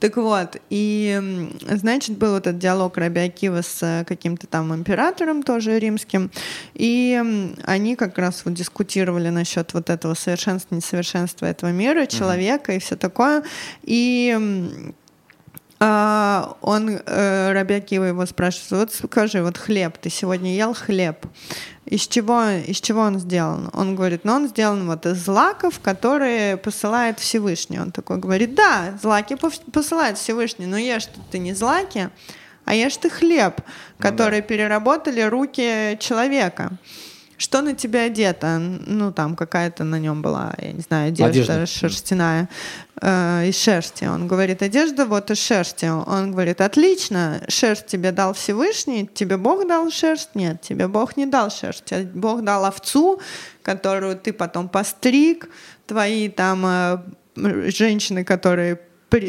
Так вот, и, значит, был вот этот диалог Раби Акива с э, каким-то там императором тоже римским, и они как раз вот дискутировали насчет вот этого совершенства, несовершенства этого мира, человека и все такое. И а, он, э, Раби Акива его спрашивает, вот скажи, вот хлеб, ты сегодня ел хлеб, из чего, из чего он сделан? Он говорит, ну он сделан вот из злаков, которые посылает Всевышний. Он такой говорит, да, злаки пос- посылает Всевышний, но ешь ты не злаки, а ешь ты хлеб, который переработали руки человека. Что на тебя одето? Ну, там какая-то на нем была, я не знаю, одежда, Одежда. шерстяная, э, из шерсти. Он говорит, одежда вот из шерсти. Он говорит, отлично, шерсть тебе дал Всевышний, тебе Бог дал шерсть? Нет, тебе Бог не дал шерсть. Тебе Бог дал овцу, которую ты потом постриг, твои там э, женщины, которые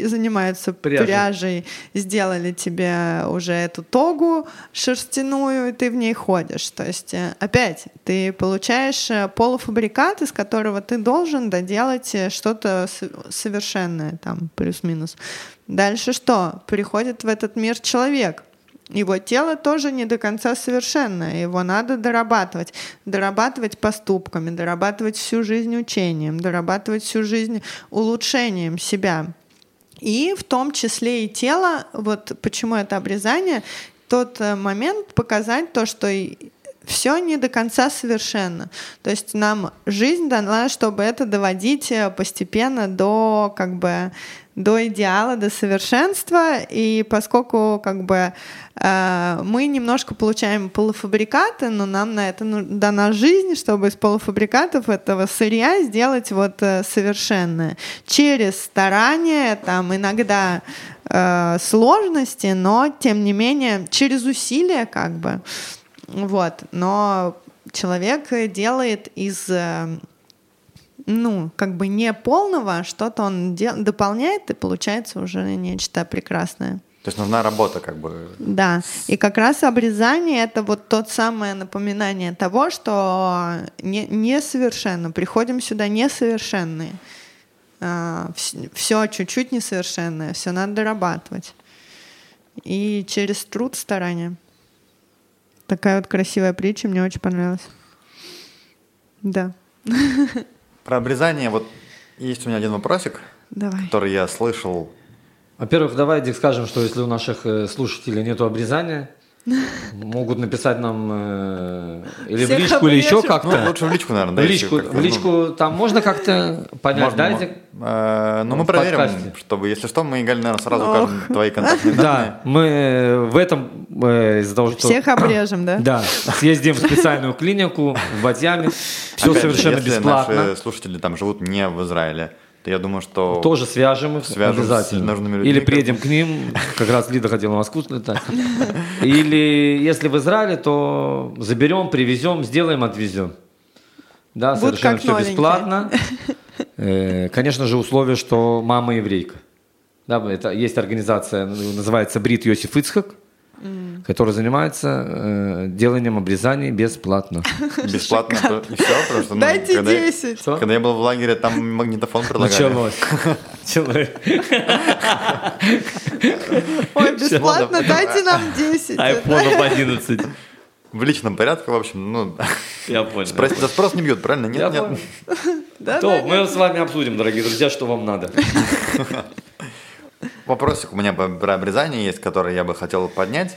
занимаются Пряжей. пряжей, сделали тебе уже эту тогу шерстяную, и ты в ней ходишь. То есть э, опять ты получаешь э, полуфабрикат, из которого ты должен доделать э, что-то совершенное, там, плюс-минус. Дальше что? Приходит в этот мир человек. Его тело тоже не до конца совершенное, его надо дорабатывать. Дорабатывать поступками, дорабатывать всю жизнь учением, дорабатывать всю жизнь улучшением себя. И в том числе и тело, вот почему это обрезание, тот э, момент показать то, что все не до конца совершенно. То есть нам жизнь дана, чтобы это доводить э, постепенно до как бы до идеала, до совершенства, и поскольку как бы э, мы немножко получаем полуфабрикаты, но нам на это ну, дана жизнь, чтобы из полуфабрикатов этого сырья сделать вот э, совершенное. Через старание, там иногда э, сложности, но тем не менее через усилия как бы. Вот, но человек делает из э, ну, как бы не полного, что-то он дел- дополняет, и получается уже нечто прекрасное. То есть нужна работа, как бы. Да, и как раз обрезание это вот тот самое напоминание того, что не, несовершенно, приходим сюда несовершенные. все чуть-чуть несовершенное, все надо дорабатывать. И через труд, старание. Такая вот красивая притча, мне очень понравилась. Да, Про обрезание вот есть у меня один вопросик, давай. который я слышал. Во-первых, давай, Дик, скажем, что если у наших э, слушателей нету обрезания, могут написать нам э, или в Всех личку, или еще обрежем. как-то. Ну, лучше в личку, наверное, да, в личку, в личку там можно как-то понять, Можно, да, Дик? э, ну, мы В проверим, подкасте. чтобы, если что, мы, Галь, наверное, сразу Ох. укажем твои контактные данные. Да, мы э, в этом э, из-за того, что... Всех обрежем, да? Да, съездим в специальную клинику в Батьяме, все Опять же, совершенно если бесплатно. наши слушатели там живут не в Израиле, я думаю, что... Тоже свяжем их Свяжем с обязательно. нужными людьми, Или как приедем к ним, как раз Лида хотела в Москву слетать. Или если в Израиле, то заберем, привезем, сделаем, отвезем. Да, Будут совершенно все бесплатно. Э, Конечно же, условие, что мама еврейка. Да, это есть организация, называется Брит Йосиф Ицхак, которая занимается э, деланием обрезаний бесплатно. Бесплатно, то- и все, потому что... ну, Дайте когда, 10. Что? когда я был в лагере, там магнитофон предлагали. Началось. Началось. Ой, бесплатно, дайте нам 10. Айфонов 11. В личном порядке, в общем, ну... Я понял. Спрос, за спрос не бьют, правильно? Нет, Я нет. понял. Да, То, да, мы с вами обсудим, дорогие друзья, что вам надо. Вопросик у меня про обрезание есть, который я бы хотел поднять.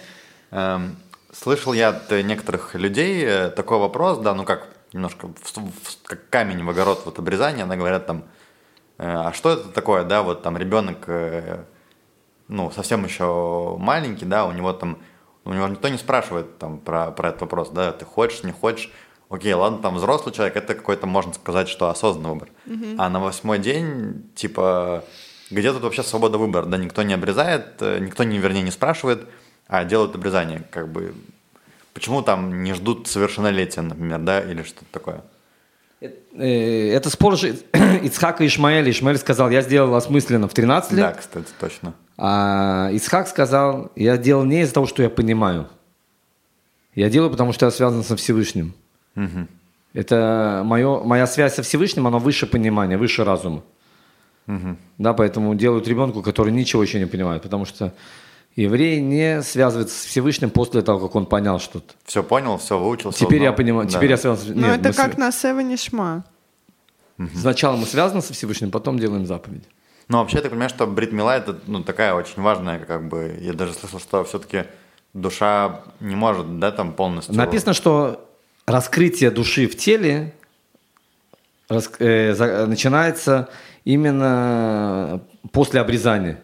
Эм, Слышал я от некоторых людей э, такой вопрос, да, ну как немножко в- в- как камень в огород вот обрезание, она говорят там, э, а что это такое, да, вот там ребенок, э, ну совсем еще маленький, да, у него там, у него никто не спрашивает там про, про этот вопрос, да, ты хочешь, не хочешь, окей, ладно, там взрослый человек, это какой-то, можно сказать, что осознанный выбор. А на восьмой день, типа, где тут вообще свобода выбора? Да, никто не обрезает, э, никто, не, вернее, не спрашивает, а делают обрезание. Как бы, почему там не ждут совершеннолетия, например, да, или что-то такое? Э, Это спор же Ицхака и Ишмаэля. Ишмаэль сказал, я сделал осмысленно в 13 Да, лет. кстати, точно. А Ицхак сказал, я делал не из-за того, что я понимаю. Я делаю, потому что я связан со Всевышним. Мгм. Это мое, моя связь со Всевышним, она выше понимания, выше разума. Да, поэтому делают ребенку, который ничего еще не понимает, потому что еврей не связывается с Всевышним после того, как он понял что-то. Все понял, все выучил. Теперь я узнал. понимаю, Да. теперь я связан с... Ну, Нет, это мы как св- на Севене Шма. Сначала мы связаны со Всевышним, потом делаем заповедь. Ну, вообще, я так понимаю, что Брит Мила это ну, такая очень важная, как бы, я даже слышал, что все-таки душа не может, да, там полностью... Написано, что раскрытие души в теле рас- э, за- начинается именно после обрезания.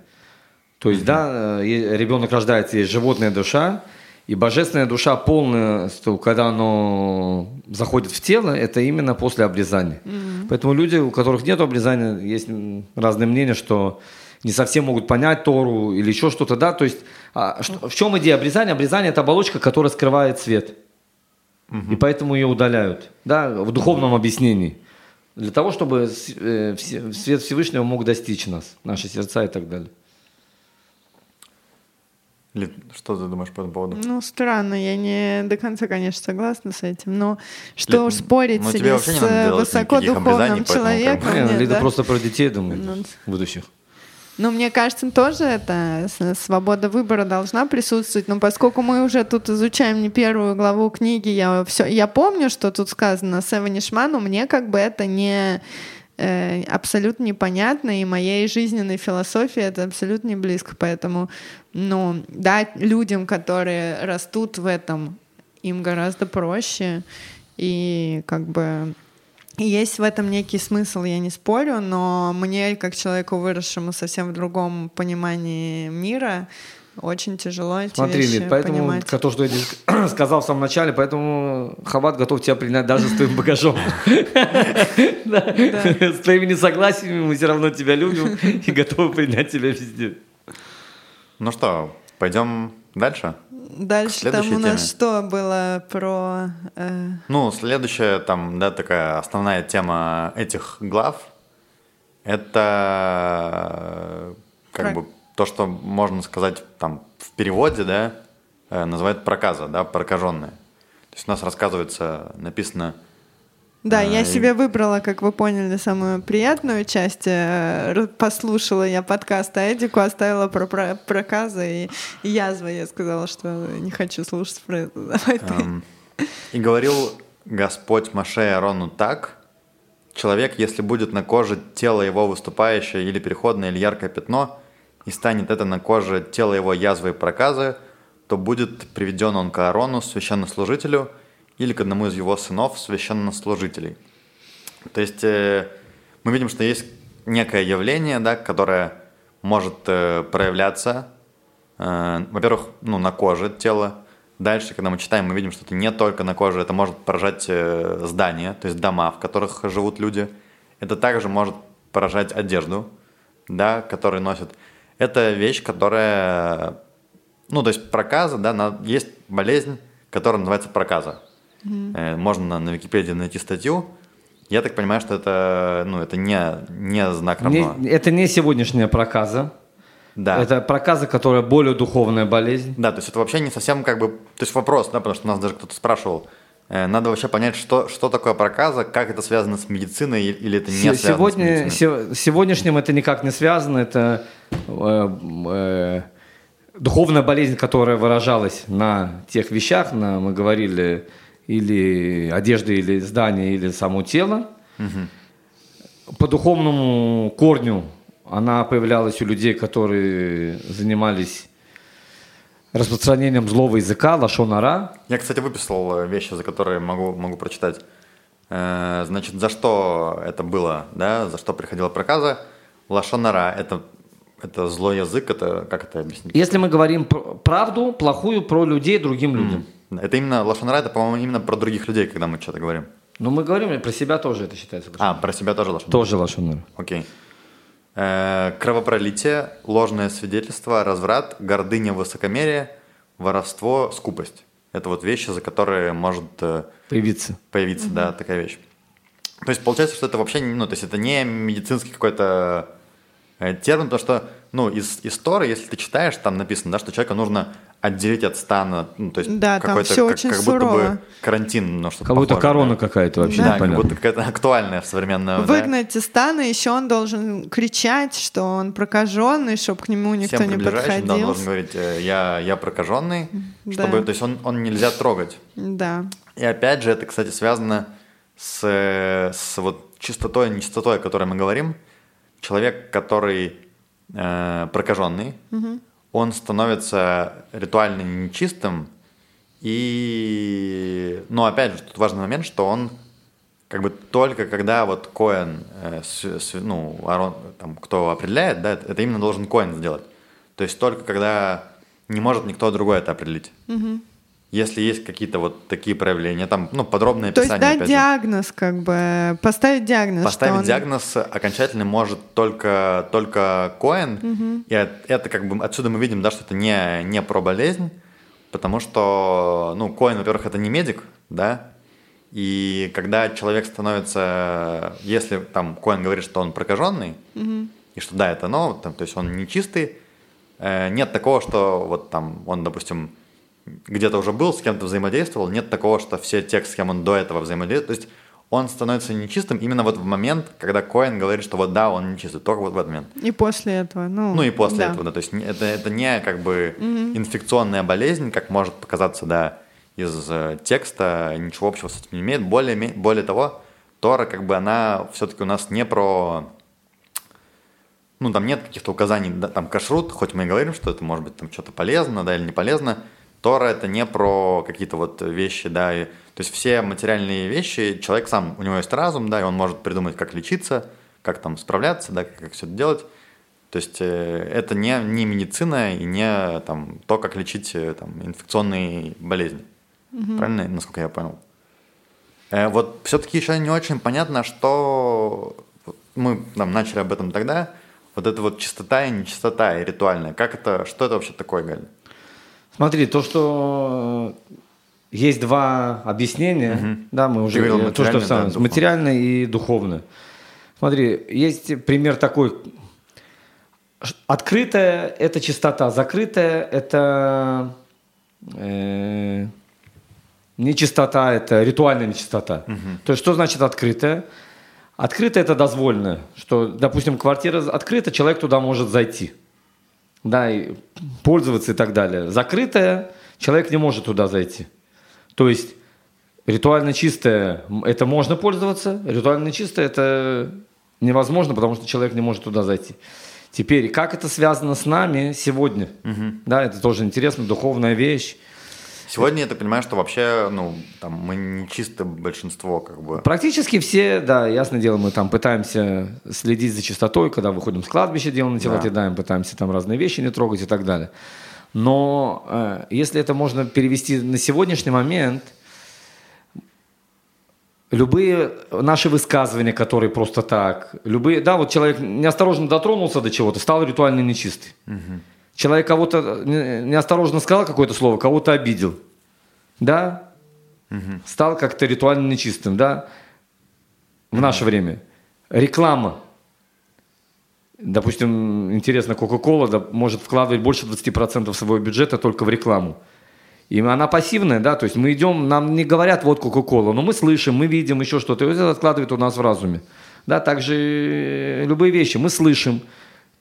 То есть, да, э, ребенок рождается, есть животная душа, и божественная душа полностью, когда оно заходит в тело, это именно после обрезания. Поэтому люди, у которых нет обрезания, есть разные мнения, что не совсем могут понять Тору или еще что-то, да, то есть а, что- в чем идея обрезания? Обрезание – это оболочка, которая скрывает свет, и поэтому ее удаляют, да, в духовном объяснении. Для того, чтобы э, свет Всевышнего мог достичь нас, наши сердца и так далее. Лид, что ты думаешь по этому поводу? Ну, странно, я не до конца, конечно, согласна с этим, но что Лид, уж спорить ну, с высокодуховным обрезаний, поэтому человеком. Не, нет, Лида да? просто про детей думает Ну, будущих. Ну, мне кажется, тоже это свобода выбора должна присутствовать. Но поскольку мы уже тут изучаем не первую главу книги, я все, я помню, что тут сказано Сева Нишма, но мне как бы это не э, абсолютно непонятно, и моей жизненной философии это абсолютно не близко. Поэтому, ну, да, людям, которые растут в этом, им гораздо проще. И как бы есть в этом некий смысл, я не спорю, но мне, как человеку, выросшему совсем в другом понимании мира, очень тяжело эти Смотри, вещи Лид, поэтому понимать. к- то, что я сказал в самом начале, поэтому Хабат готов тебя принять даже с твоим багажом. С твоими несогласиями мы все равно тебя любим и готовы принять тебя везде. Ну что, пойдем дальше? Дальше там у нас теме. что было про... э, Ну, следующая там, да, такая основная тема этих глав, это э, как Про- бы то, что можно сказать там в переводе, да, э, называют проказа, да, прокаженная. То есть у нас рассказывается, написано, Да, А, я себе выбрала, как вы поняли, самую приятную часть. Э, Послушала я подкаст, а Эдику оставила про, про проказы и язвы. Я сказала, что не хочу слушать про это. Давай ты. эм, и говорил Господь Маше и Арону так, человек, если будет на коже тело его выступающее или переходное, или яркое пятно, и станет это на коже тело его язвы и проказы, то будет приведен он к Аарону, священнослужителю, или к одному из его сынов, священнослужителей. То есть э, мы видим, что есть некое явление, да, которое может э, проявляться, э, во-первых, ну, на коже тела. Дальше, когда мы читаем, мы видим, что это не только на коже, это может поражать здания, то есть дома, в которых живут люди. Это также может поражать одежду, да, которую носят. Это вещь, которая, ну, то есть проказа, да, есть болезнь, которая называется проказа. Э, Можно на, на Википедии найти статью. Я так понимаю, что это, ну, это не, не знак равно. Не- это не сегодняшняя проказа. Да. Это проказа, которая более духовная болезнь. Да, то есть это вообще не совсем как бы... То есть вопрос, да, потому что нас даже кто-то спрашивал. Э, Надо вообще понять, что, что такое проказа, как это связано с медициной или это не Се- связано Сегодня, с медициной. се- сегодняшним это никак не связано. Это э, э, духовная болезнь, которая выражалась на тех вещах, на, мы говорили, или одежды, или здание, или само тело. По духовному корню она появлялась у людей, которые занимались распространением злого языка, лашонара. Я, кстати, выписал вещи, за которые могу, могу прочитать. Э, Значит, за что это было, да, за что приходила проказа? Лашонара – это, это злой язык, это как это объяснить? Если мы говорим пр- правду, плохую про людей другим людям. Это именно лашонара, это, по-моему, именно про других людей, когда мы что-то говорим. Но мы говорим, про себя тоже это считается. А, про себя тоже лашонара. Тоже лошонар. Окей. Э, Кровопролитие, ложное свидетельство, разврат, гордыня, высокомерие, воровство, скупость. Это вот вещи, за которые может э, Появиться. появиться, да, такая вещь. То есть получается, что это вообще, не- ну, то есть это не медицинский какой-то термин, потому что, ну, из, из Торы, если ты читаешь, там написано, да, что человека нужно отделить от стана, ну, то есть Да, там какой-то, как, очень как будто бы сурово. карантин, ну, что-то Как будто корона да. какая-то вообще Да, как непонятно. будто какая-то актуальная в современное да. Выгнать из стана, еще он должен кричать, что он прокаженный, чтобы к нему никто Всем не приближающим, да, он подходил. должен говорить, э, я, я прокаженный, Да. чтобы, то есть он, он нельзя трогать. Да. И опять же, это, кстати, связано с, э, с вот чистотой и нечистотой, о которой мы говорим. Человек, который э, прокаженный, он становится ритуально нечистым. И, но опять же, тут важный момент, что он как бы только когда вот Коэн, э, с- с- ну, Арон, там, кто определяет, да, это именно должен Коэн сделать. То есть только когда не может никто другой это определить. Если есть какие-то вот такие проявления, там, ну, подробное То есть описание. дать опять же. диагноз, как бы, поставить диагноз. Поставить он- диагноз окончательно может только, только Коэн. И от- это как бы отсюда мы видим, да, что это не, не про болезнь, потому что, ну, Коэн, во-первых, это не медик, да, И когда человек становится, если там Коэн говорит, что он прокаженный, и что да, это но, там, то есть он не чистый, э, нет такого, что вот там он, допустим, где-то уже был, с кем-то взаимодействовал, нет такого, что все те, с кем он до этого взаимодействовал, то есть он становится нечистым именно вот в момент, когда Коин говорит, что вот да, он нечистый, только вот в этот момент. И после этого, ну... Ну и после да. этого, да, то есть это, это не как бы угу. инфекционная болезнь, как может показаться, да, из э, текста, ничего общего с этим не имеет. Более, более того, Тора, как бы она все-таки у нас не про... Ну, там нет каких-то указаний, да, там кашрут, хоть мы и говорим, что это может быть там что-то полезно, да, или не полезно, Тора это не про какие-то вот вещи, да, и, то есть все материальные вещи, человек сам, у него есть разум, да, и он может придумать, как лечиться, как там справляться, да, как, как все это делать. То есть э, это не, не медицина и не там, то, как лечить э, там, инфекционные болезни. Угу. Правильно, насколько я понял? Э, вот все-таки еще не очень понятно, что мы там, начали об этом тогда, вот это вот чистота и нечистота и ритуальная. Как это, что это вообще такое, Галь? Смотри, то, что есть два объяснения, угу. да, мы уже говорили, то, что самое, да, материальное и духовное. Смотри, есть пример такой. Открытая – это чистота, закрытая – это э, нечистота, это ритуальная нечистота. Угу. То есть, что значит открытая? Открытая – это дозвольное, что, допустим, квартира открыта, человек туда может зайти – да, и пользоваться и так далее. Закрытая, человек не может туда зайти. То есть ритуально чистое – это можно пользоваться, ритуально чистое – это невозможно, потому что человек не может туда зайти. Теперь, как это связано с нами сегодня? Угу. Да, это тоже интересно, духовная вещь. Сегодня я так понимаю, что вообще, ну, там, мы не чисто большинство, как бы. Практически все, да, ясно дело, мы там пытаемся следить за чистотой, когда выходим с кладбища, делаем тела, да. кидаем, пытаемся там разные вещи не трогать и так далее. Но э, если это можно перевести на сегодняшний момент, любые наши высказывания, которые просто так, любые, да, вот человек неосторожно дотронулся до чего-то, стал ритуально нечистый. Угу. Человек кого-то неосторожно сказал какое-то слово, кого-то обидел. Да? Угу. Стал как-то ритуально нечистым, да? В наше время. Реклама. Допустим, интересно, Кока-Кола да, может вкладывать больше 20% своего бюджета только в рекламу. И она пассивная, да, то есть мы идем, нам не говорят вот Кока-Кола, но мы слышим, мы видим еще что-то, и это откладывает у нас в разуме. Да, также любые вещи мы слышим,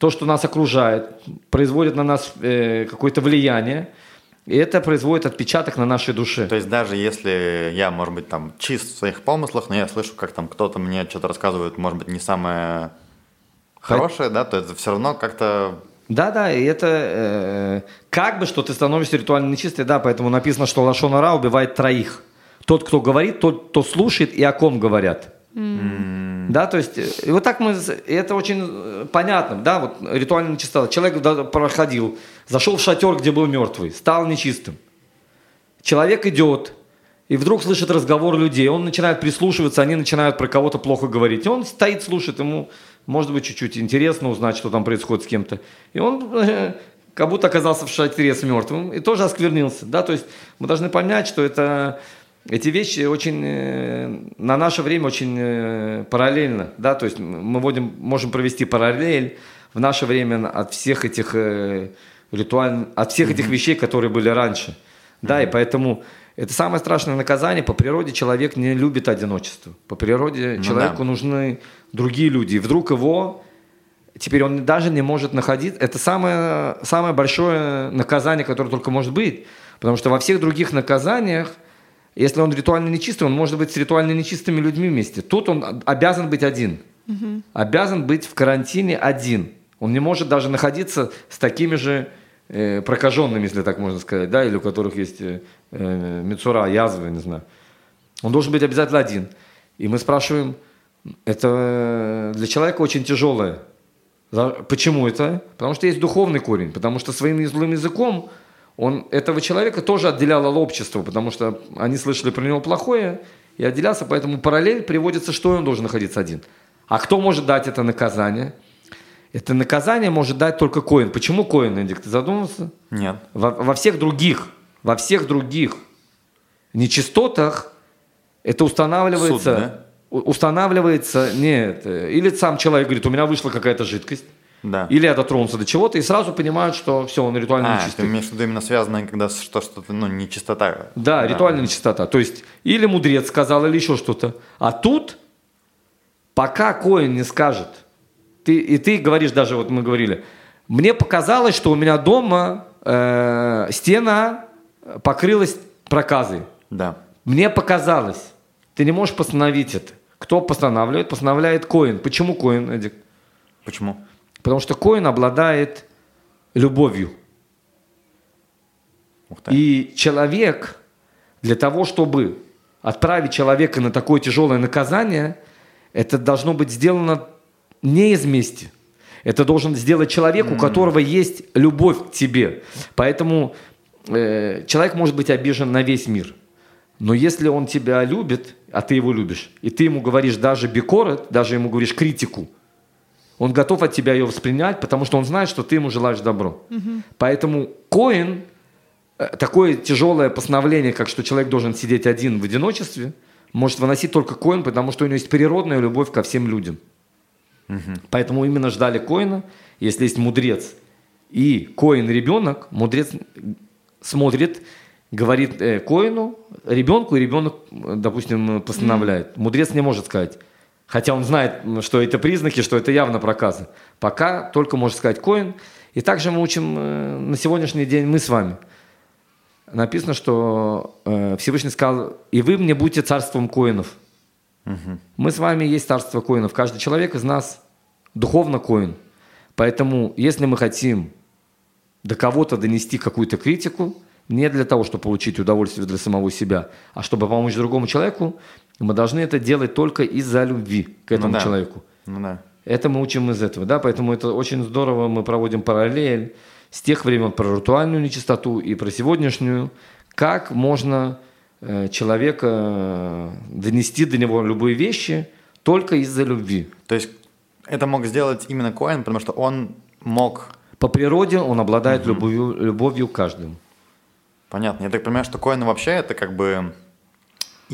то, что нас окружает, производит на нас э, какое-то влияние, и это производит отпечаток на нашей душе. То есть даже если я, может быть, там чист в своих помыслах, но я слышу, как там кто-то мне что-то рассказывает, может быть, не самое хорошее, да, то это все равно как-то да, да, и это э, как бы, что ты становишься ритуально нечистой, да, поэтому написано, что Лашонара убивает троих. Тот, кто говорит, тот, кто слушает и о ком говорят. Да, то есть, и вот так мы, это очень э, понятно, да, вот ритуальная чистота. Человек проходил, зашел в шатер, где был мертвый, стал нечистым. Человек идет, и вдруг слышит разговор людей, он начинает прислушиваться, они начинают про кого-то плохо говорить. И он стоит, слушает, ему, может быть, чуть-чуть интересно узнать, что там происходит с кем-то. И он э, как будто оказался в шатре с мертвым и тоже осквернился. Да? То есть мы должны понять, что это эти вещи очень э, на наше время очень э, параллельно, да, то есть мы будем, можем провести параллель в наше время от всех этих э, ритуальных, от всех этих вещей, которые были раньше, да, и поэтому это самое страшное наказание. По природе человек не любит одиночество. По природе ну, человеку да. нужны другие люди. И вдруг его теперь он даже не может находиться. Это самое, самое большое наказание, которое только может быть. Потому что во всех других наказаниях если он ритуально нечистый, он может быть с ритуально нечистыми людьми вместе. Тут он обязан быть один. Угу. Обязан быть в карантине один. Он не может даже находиться с такими же э, прокаженными, если так можно сказать, да, или у которых есть э, э, мецура, язвы, не знаю. Он должен быть обязательно один. И мы спрашиваем, это для человека очень тяжелое. Почему это? Потому что есть духовный корень. Потому что своим злым языком он этого человека тоже отделял от общества, потому что они слышали про него плохое и отделялся, поэтому параллель приводится, что он должен находиться один. А кто может дать это наказание? Это наказание может дать только Коин. Почему Коин, Эдик, ты задумался? Нет. Во, во всех других, во всех других нечистотах Это устанавливается... Суд, да? Устанавливается, нет, э, или сам человек говорит, у меня вышла какая-то жидкость, Да. или я дотронулся до чего-то, и сразу понимают, что все, он ритуально А, ты нечистый. имеешь в виду именно связанное, когда что что-то, ну, нечистота. Да, ритуальная нечистота. То есть, или мудрец сказал, или еще что-то. А тут, пока коин не скажет, ты, и ты говоришь даже, вот мы говорили, мне показалось, что у меня дома э, стена покрылась проказой. Да. Мне показалось. Ты не можешь постановить это. Кто постанавливает? Постановляет коин. Почему коин, Эдик? Почему? Потому что коин обладает любовью. И человек, для того, чтобы отправить человека на такое тяжелое наказание, это должно быть сделано не из мести. Это должен сделать человек, у которого есть любовь к тебе. Поэтому э, человек может быть обижен на весь мир. Но если он тебя любит, а ты его любишь, и ты ему говоришь даже бикорет, даже ему говоришь критику, он готов от тебя ее воспринять, потому что он знает, что ты ему желаешь добро. Поэтому Коин, э, такое тяжелое постановление, как что человек должен сидеть один в одиночестве, может выносить только Коин, потому что у него есть природная любовь ко всем людям. Поэтому именно ждали Коина. Если есть мудрец и Коин ребенок, мудрец смотрит, говорит э, Коину, ребенку, и ребенок, э, допустим, постановляет. Мудрец не может сказать. Хотя он знает, что это признаки, что это явно проказы. Пока только может сказать Коин. И также мы учим э, на сегодняшний день мы с вами. Написано, что э, Всевышний сказал, и вы мне будете царством коинов. Мы с вами есть царство коинов. Каждый человек из нас духовно коин. Поэтому, если мы хотим до кого-то донести какую-то критику, не для того, чтобы получить удовольствие для самого себя, а чтобы помочь другому человеку, мы должны это делать только из-за любви к этому Ну да. человеку. Ну да. Это мы учим из этого, да, поэтому это очень здорово, мы проводим параллель с тех времен про ритуальную нечистоту и про сегодняшнюю, как можно э, человека э, донести до него любые вещи только из-за любви. То есть это мог сделать именно Коэн, потому что он мог... По природе он обладает любовью, любовью к каждому. Понятно. Я так понимаю, что Коэн вообще это как бы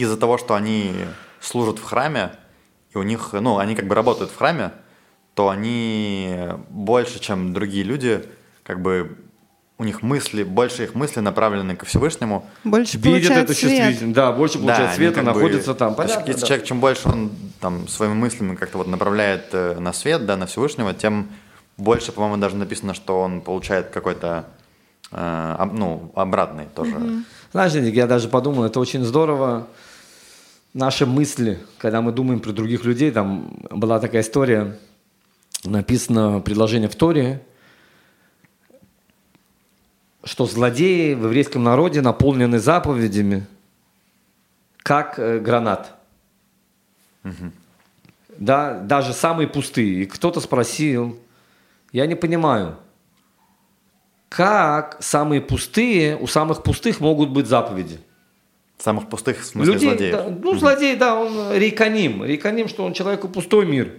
из-за того, что они служат в храме, и у них, ну, они как бы работают в храме, то они больше, чем другие люди, как бы у них мысли, больше их мысли направлены ко Всевышнему. Больше Видит получает это свет. чувствительно. Да, больше получает они света, как бы- находится там. то есть Понятно, если да. человек, чем больше он там своими мыслями как-то вот направляет э, на свет, да, на Всевышнего, тем больше, по-моему, даже написано, что он получает какой-то, э, об- ну, обратный тоже. Знаешь, Денис, я даже подумал, это очень здорово. Наши мысли, когда мы думаем про других людей, там была такая история, написано предложение в Торе, что злодеи в еврейском народе наполнены заповедями, как э, гранат. Да, даже самые пустые. И кто-то спросил, я не понимаю, как самые пустые, у самых пустых могут быть заповеди? Самых пустых, в смысле, Людей, злодеев. да, ну, злодей, да, он рейканим. Рейканим, что он человеку пустой мир.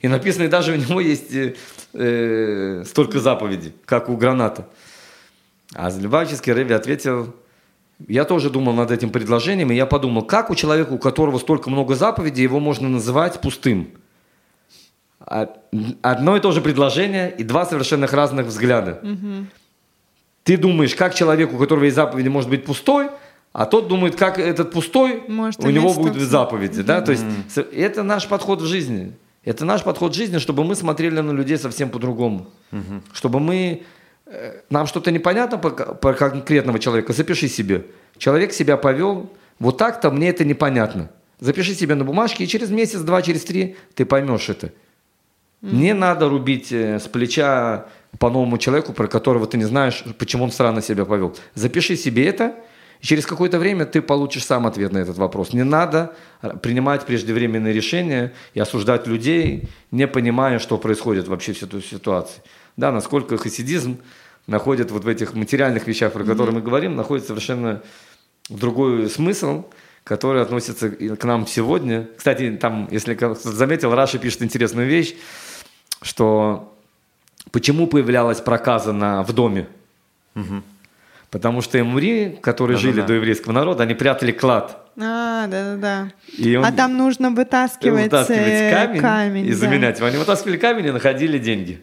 И написано, и даже у него есть э, э, столько заповедей, как у граната. А Любавический Рэви ответил, я тоже думал над этим предложением, и я подумал, как у человека, у которого столько много заповедей, его можно называть пустым? А- Одно и то же предложение и два совершенно разных взгляда. Ты думаешь, как человек, у которого есть заповеди, может быть пустой, а тот думает, как этот пустой, Может у него статус. заповеди. Да? То есть это наш подход в жизни. Это наш подход в жизни, чтобы мы смотрели на людей совсем по-другому. Чтобы мы... э, Нам что-то непонятно по, по конкретного человека, запиши себе. Человек себя повел, вот так-то мне это непонятно. Запиши себе на бумажке, и через месяц, два, через три ты поймешь это. Не надо рубить э, с плеча по новому человеку, про которого ты не знаешь, почему он странно себя повел. Запиши себе это, и через какое-то время ты получишь сам ответ на этот вопрос. Не надо принимать преждевременные решения и осуждать людей, не понимая, что происходит вообще в этой ситуации. Да, насколько хасидизм находит вот в этих материальных вещах, про которые мы говорим, находит совершенно другой смысл, который относится к нам сегодня. Кстати, там, если кто-то заметил, Раша пишет интересную вещь, что почему появлялась проказа на, в доме. Потому что эмури, которые Да-да-да. жили до еврейского народа, они прятали клад. А, да-да-да. И он- А там нужно вытаскивать, вытаскивать э, камень, камень, и да. заменять. его. Они вытаскивали камень и находили деньги.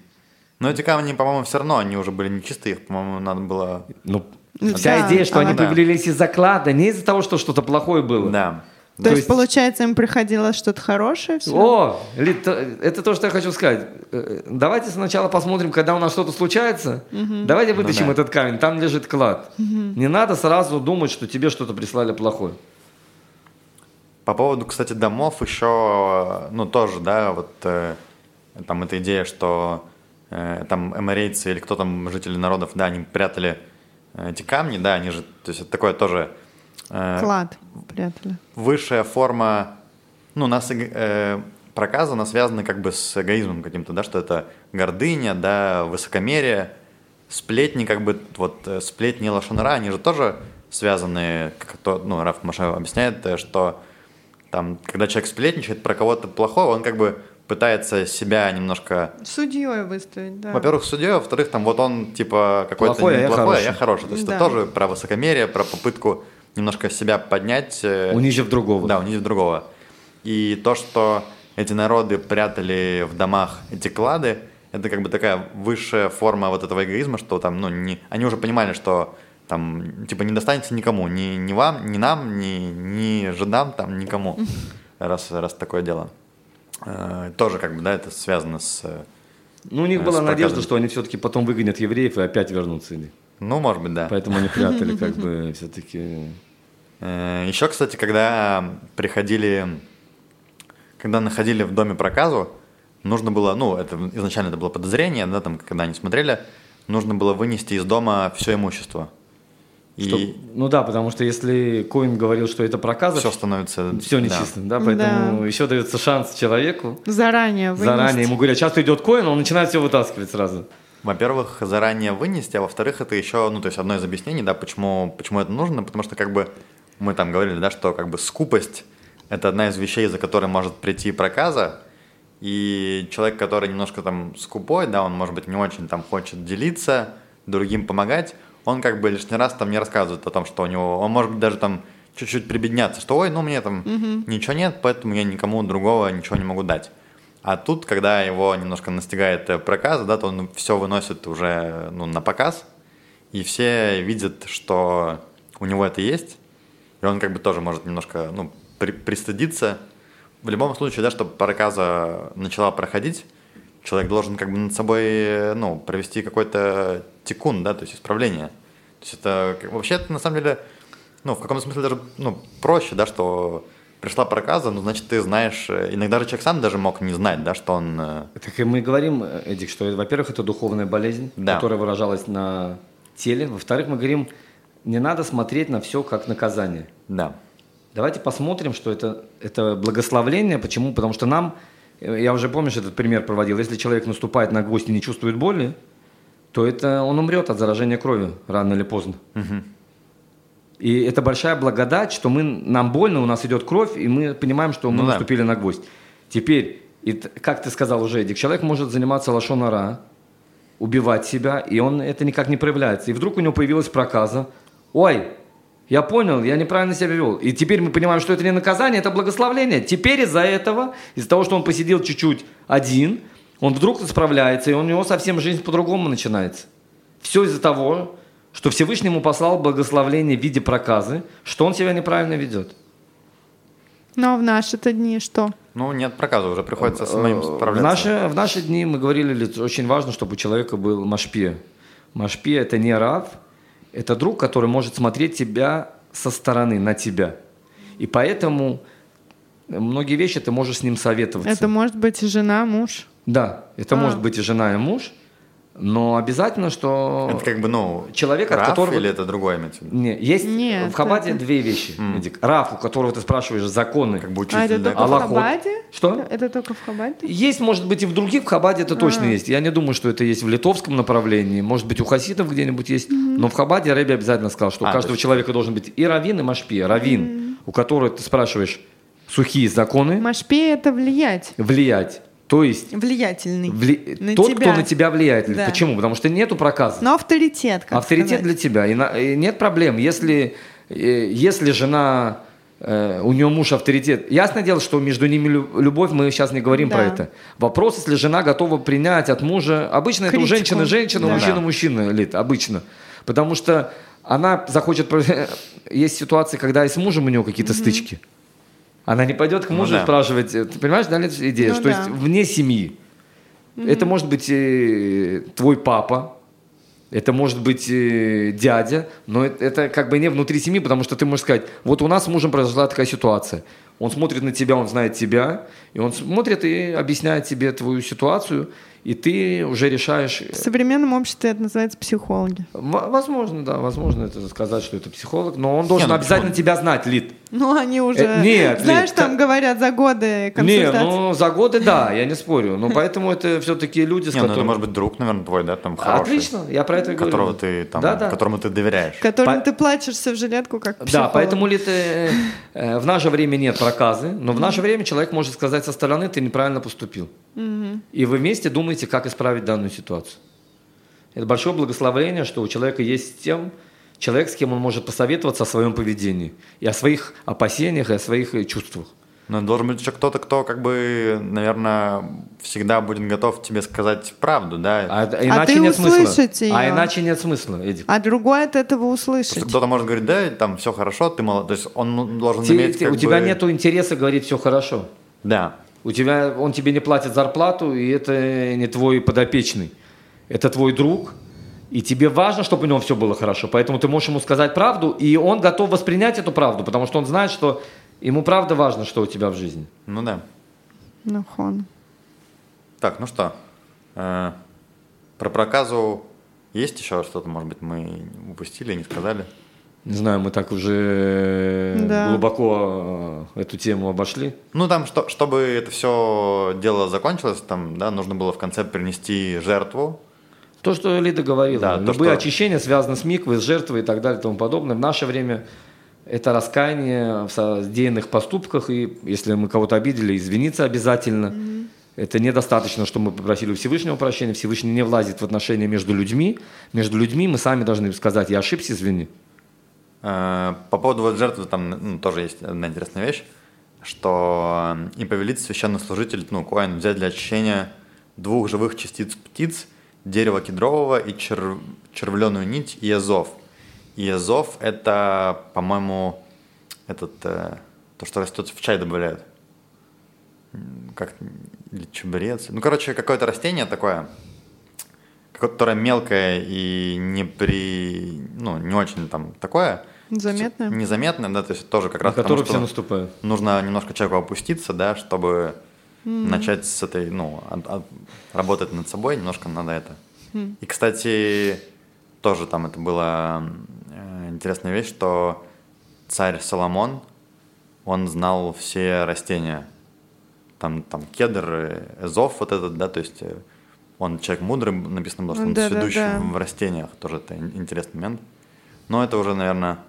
Но эти камни, по-моему, все равно, они уже были нечистые, их, по-моему, надо было... Ну, Ну, вся да, идея, что а они да. появились из заклада, не из-за того, что что-то плохое было. Да. То, То есть, есть- получается, им приходилось что-то хорошее все? О, это то, что я хочу сказать. Э, Давайте сначала посмотрим, когда у нас что-то случается. Давайте вытащим да. этот камень, там лежит клад. Не надо сразу думать, что тебе что-то прислали плохое. По поводу, кстати, домов еще, ну, тоже, да, вот э, там эта идея, что э, там эморейцы или кто там, жители народов, да, они прятали э, эти камни, да, они же, то есть это такое тоже Клад прятали. высшая форма, ну, нас э, проказа, она связана как бы с эгоизмом каким-то, да, что это гордыня, да, высокомерие, сплетни, как бы, вот, э, сплетни и лошонара, они же тоже связаны, как то, ну, Раф Маша объясняет, э, что там, когда человек сплетничает про кого-то плохого, он как бы пытается себя немножко Судьей выставить, да. во-первых, судьей, а во-вторых, там вот он типа какой-то Плохой, а я неплохой, а я хороший. хороший. То есть Да. это тоже про высокомерие, про попытку немножко себя поднять. э, Унизив другого. Да, унизив другого. И то, что эти народы прятали в домах эти клады, это как бы такая высшая форма вот этого эгоизма, что там, ну, не, они уже понимали, что там, типа, не достанется никому, ни, ни вам, ни нам, ни, ни жидам, там, никому, раз, раз такое дело. Э, Тоже, как бы, да, это связано с... э, Ну, у них Э, была надежда, что они все-таки потом выгонят евреев и опять вернутся. Ну, может быть, да. Поэтому они прятали как бы все-таки... Э, Еще, кстати, когда приходили, когда находили в доме проказу, нужно было, ну, это изначально это было подозрение, да, там, когда они смотрели, нужно было вынести из дома все имущество. И Что- ну да, потому что если Коин говорил, что это проказа, все все, становится... нечисто, да, поэтому еще дается шанс человеку. Заранее вынести. Заранее ему говорят, сейчас идет Коин, он начинает все вытаскивать сразу. Во-первых, заранее вынести, а во-вторых, это еще, ну, то есть одно из объяснений, да, почему, почему это нужно, потому что, как бы, мы там говорили, да, что, как бы, скупость – это одна из вещей, за которой может прийти проказа, и человек, который немножко там скупой, да, он, может быть, не очень там хочет делиться, другим помогать, он как бы лишний раз там не рассказывает о том, что у него, он может быть даже там чуть-чуть прибедняться, что, ой, ну, мне там ничего нет, поэтому я никому другого ничего не могу дать. А тут, когда его немножко настигает э, проказа, да, то он все выносит уже ну, на показ, и все видят, что у него это есть, и он как бы тоже может немножко ну, при- пристыдиться. В любом случае, да, чтобы проказа начала проходить, человек должен как бы над собой э, ну, провести какой-то тикун, да, то есть исправление. То есть это вообще это на самом деле, ну, в каком-то смысле даже ну, проще, да, что пришла проказа, ну, значит, ты знаешь, э, иногда же человек сам даже мог не знать, да, что он... э, Так и мы говорим, Эдик, что, во-первых, это духовная болезнь, Да. которая выражалась на теле. Во-вторых, мы говорим, не надо смотреть на все как наказание. Да. Давайте посмотрим, что это, это благословление. Почему? Потому что нам, э, я уже помнишь этот пример проводил, если человек наступает на гвоздь и не чувствует боли, то это он умрет от заражения крови рано или поздно. И это большая благодать, что мы, нам больно, у нас идет кровь, и мы понимаем, что мы Ну да. наступили на гвоздь. Теперь, и как ты сказал уже, Эдик, человек может заниматься лошонара, убивать себя, и он это никак не проявляется. И вдруг у него появилась проказа. Ой, я понял, я неправильно себя вел. И теперь мы понимаем, что это не наказание, это благословление. Теперь из-за этого, из-за того, что он посидел чуть-чуть один, он вдруг справляется, и у него совсем жизнь по-другому начинается. Все из-за того, что Всевышний ему послал благословление в виде проказы, что он себя неправильно ведет. Но в наши-то дни что? Ну, нет проказа, уже приходится самим Э, В справляться. наши, в наши дни мы говорили, ли, очень важно, чтобы у человека был машпия. Машпия – это не рав, это друг, который может смотреть тебя со стороны, на тебя. И поэтому многие вещи ты можешь с ним советоваться. Это может быть и жена, муж. Да, это А. может быть и жена, и муж, но обязательно, что... Это как бы, ну, Человек, от Раф которого- или это другое имеется в виду? Не, есть Нет, в Хабаде это- две вещи, Эдик. Раф, у которого ты спрашиваешь законы. Как бы А это учитель, да? только в Аллахот. Хабаде? Что? Это только в Хабаде? Есть, может быть, и в других, в Хабаде это точно А. есть. Я не думаю, что это есть в литовском направлении. Может быть, у хасидов где-нибудь есть. Но в Хабаде Рэби обязательно сказал, что у А, каждого то есть- человека должен быть и раввин, и машпия. Раввин, у которого ты спрашиваешь сухие законы, Машпе это влиять. влиять. То есть Влиятельный. вли- На тот, тебя. кто на тебя влияет. Да. Почему? Потому что нету проказа. Но авторитет, как Авторитет сказать. для тебя. И, на- и нет проблем. Если, э, если жена, э, у нее муж авторитет. Ясное дело, что между ними лю- любовь, мы сейчас не говорим Да. про это. Вопрос, если жена готова принять от мужа. Обычно это у Критику. женщины женщина, Да. мужчины мужчина, Лид, обычно. Потому что она захочет... Есть ситуации, когда и с мужем у нее какие-то стычки. Она не пойдет к Ну мужу да. спрашивать, э, ты понимаешь, да, идея? Ну что да. есть вне семьи. Это может быть э, твой папа, это может быть э, дядя, но это, это как бы не внутри семьи, потому что ты можешь сказать, вот у нас с мужем произошла такая ситуация. Он смотрит на тебя, он знает тебя, и он смотрит и объясняет тебе твою ситуацию, и ты уже решаешь. В современном обществе это называется психологи. Возможно, да, возможно это сказать, что это психолог, но он должен ну обязательно почему? тебя знать, Лид. Ну, они уже... Э, нет, Знаешь, Лид, там как- говорят за годы Не, консультаций. ну за годы да, я не спорю, но поэтому это все-таки люди, с Не, ну это которыми... может быть друг, наверное, твой, да, там хороший. Отлично, я про это говорю. Которого ты там, Да, да. которому ты доверяешь. Которым По- ты плачешься в жилетку, как Да, психолог. поэтому ли ты, э, в наше время нет проказы, но в наше время человек может сказать со стороны, ты неправильно поступил. И вы вместе думаете, как исправить данную ситуацию. Это большое благословение, что у человека есть с тем, человек, с кем он может посоветоваться о своем поведении, и о своих опасениях, и о своих э, чувствах. Но должен быть еще кто-то, кто как бы, наверное, всегда будет готов тебе сказать правду, да? А, иначе ты нет смысла. услышать А иначе нет смысла, Эдик. А другой от этого услышать. что кто-то может говорить, да, там все хорошо, ты молодой. То есть он должен Те- иметь как у тебя бы- нет интереса говорить все хорошо. Да. У тебя, он тебе не платит зарплату, и это не твой подопечный. Это твой друг, и тебе важно, чтобы у него все было хорошо. Поэтому ты можешь ему сказать правду, и он готов воспринять эту правду, потому что он знает, что ему правда важно, что у тебя в жизни. Ну да. Нахон. Так, ну что, э, про проказу есть еще что-то, может быть, мы упустили, не сказали? Не знаю, мы так уже Да. глубоко э, эту тему обошли. Ну, там, что, чтобы это все дело закончилось, там, да, нужно было в конце принести жертву. То, что Лида говорила, Да, то, любые что- очищения связаны с миквой, с жертвой и так далее и тому подобное. В наше время это раскаяние в содеянных поступках, и если мы кого-то обидели, извиниться обязательно. Это недостаточно, что мы попросили у Всевышнего прощения. Всевышний не влазит в отношения между людьми. Между людьми мы сами должны сказать, я ошибся, извини. Э, По поводу вот жертвы там ну, тоже есть одна интересная вещь, что э, и повелит священный служитель, ну, Коэн, взять для очищения двух живых частиц птиц, дерева кедрового и чер... червленую нить и езов. И езов – это, по-моему, этот, э, то, что растет в чай добавляют. Как, или чебрец. Ну, короче, какое-то растение такое, которое мелкое и не при, ну, не очень там такое. Заметное? Незаметное, да, то есть тоже как На раз потому, который все наступают. нужно немножко человеку опуститься, да, чтобы начать с этой, ну, от- от- работать над собой, немножко надо это. И, кстати, тоже там это была э, интересная вещь, что царь Соломон, он знал все растения. Там, там кедр, эзов вот этот, да, то есть э, он человек мудрый, написано было, что он Да-да-да. сведущий в растениях, тоже это ин- интересный момент. Но это уже, наверное,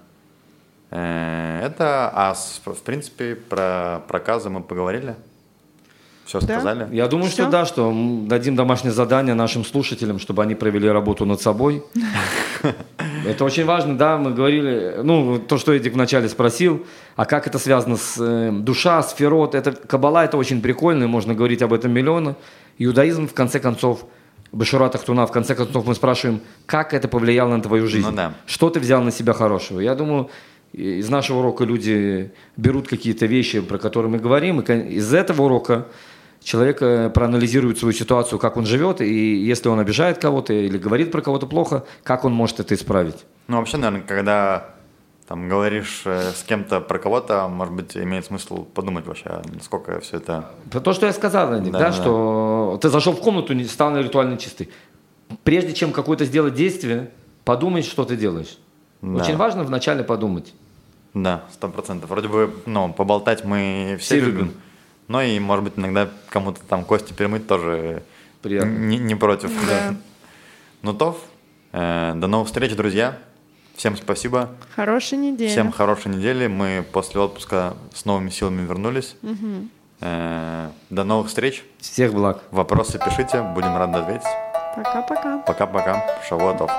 это, а с- в принципе про проказы мы поговорили, все Да? сказали. Я думаю, Всё? что да, что дадим домашнее задание нашим слушателям, чтобы они провели работу над собой. Это очень важно, да, мы говорили, ну, то, что Эдик вначале спросил, а как это связано с э, душа, сферот, это кабала, это очень прикольно, и можно говорить об этом миллионы. Иудаизм, в конце концов, Башурат Ахтуна, в конце концов, мы спрашиваем, как это повлияло на твою жизнь? Ну да. Что ты взял на себя хорошего? Я думаю, из нашего урока люди берут какие-то вещи, про которые мы говорим, и из этого урока человек э, проанализирует свою ситуацию, как он живет, и если он обижает кого-то или говорит про кого-то плохо, как он может это исправить. Ну, вообще, наверное, когда там говоришь э, с кем-то про кого-то, может быть, имеет смысл подумать вообще, насколько все это... Про то, что я сказал, Эдик, Да, да, да. что ты зашел в комнату, не стал ритуально чистый. Прежде чем какое-то сделать действие, подумай, что ты делаешь. Да. Очень важно вначале подумать. Да, сто процентов. Вроде бы, ну, поболтать мы все, Все любим. любим. Но и, может быть, иногда кому-то там кости перемыть тоже Приятно. Не, не против. Да. Ну, Тов, э, до новых встреч, друзья. Всем спасибо. Хорошей недели. Всем хорошей недели. Мы после отпуска с новыми силами вернулись. Э, До новых встреч. Всех благ. Вопросы пишите, будем рады ответить. Пока-пока. Пока-пока. Шавуатов.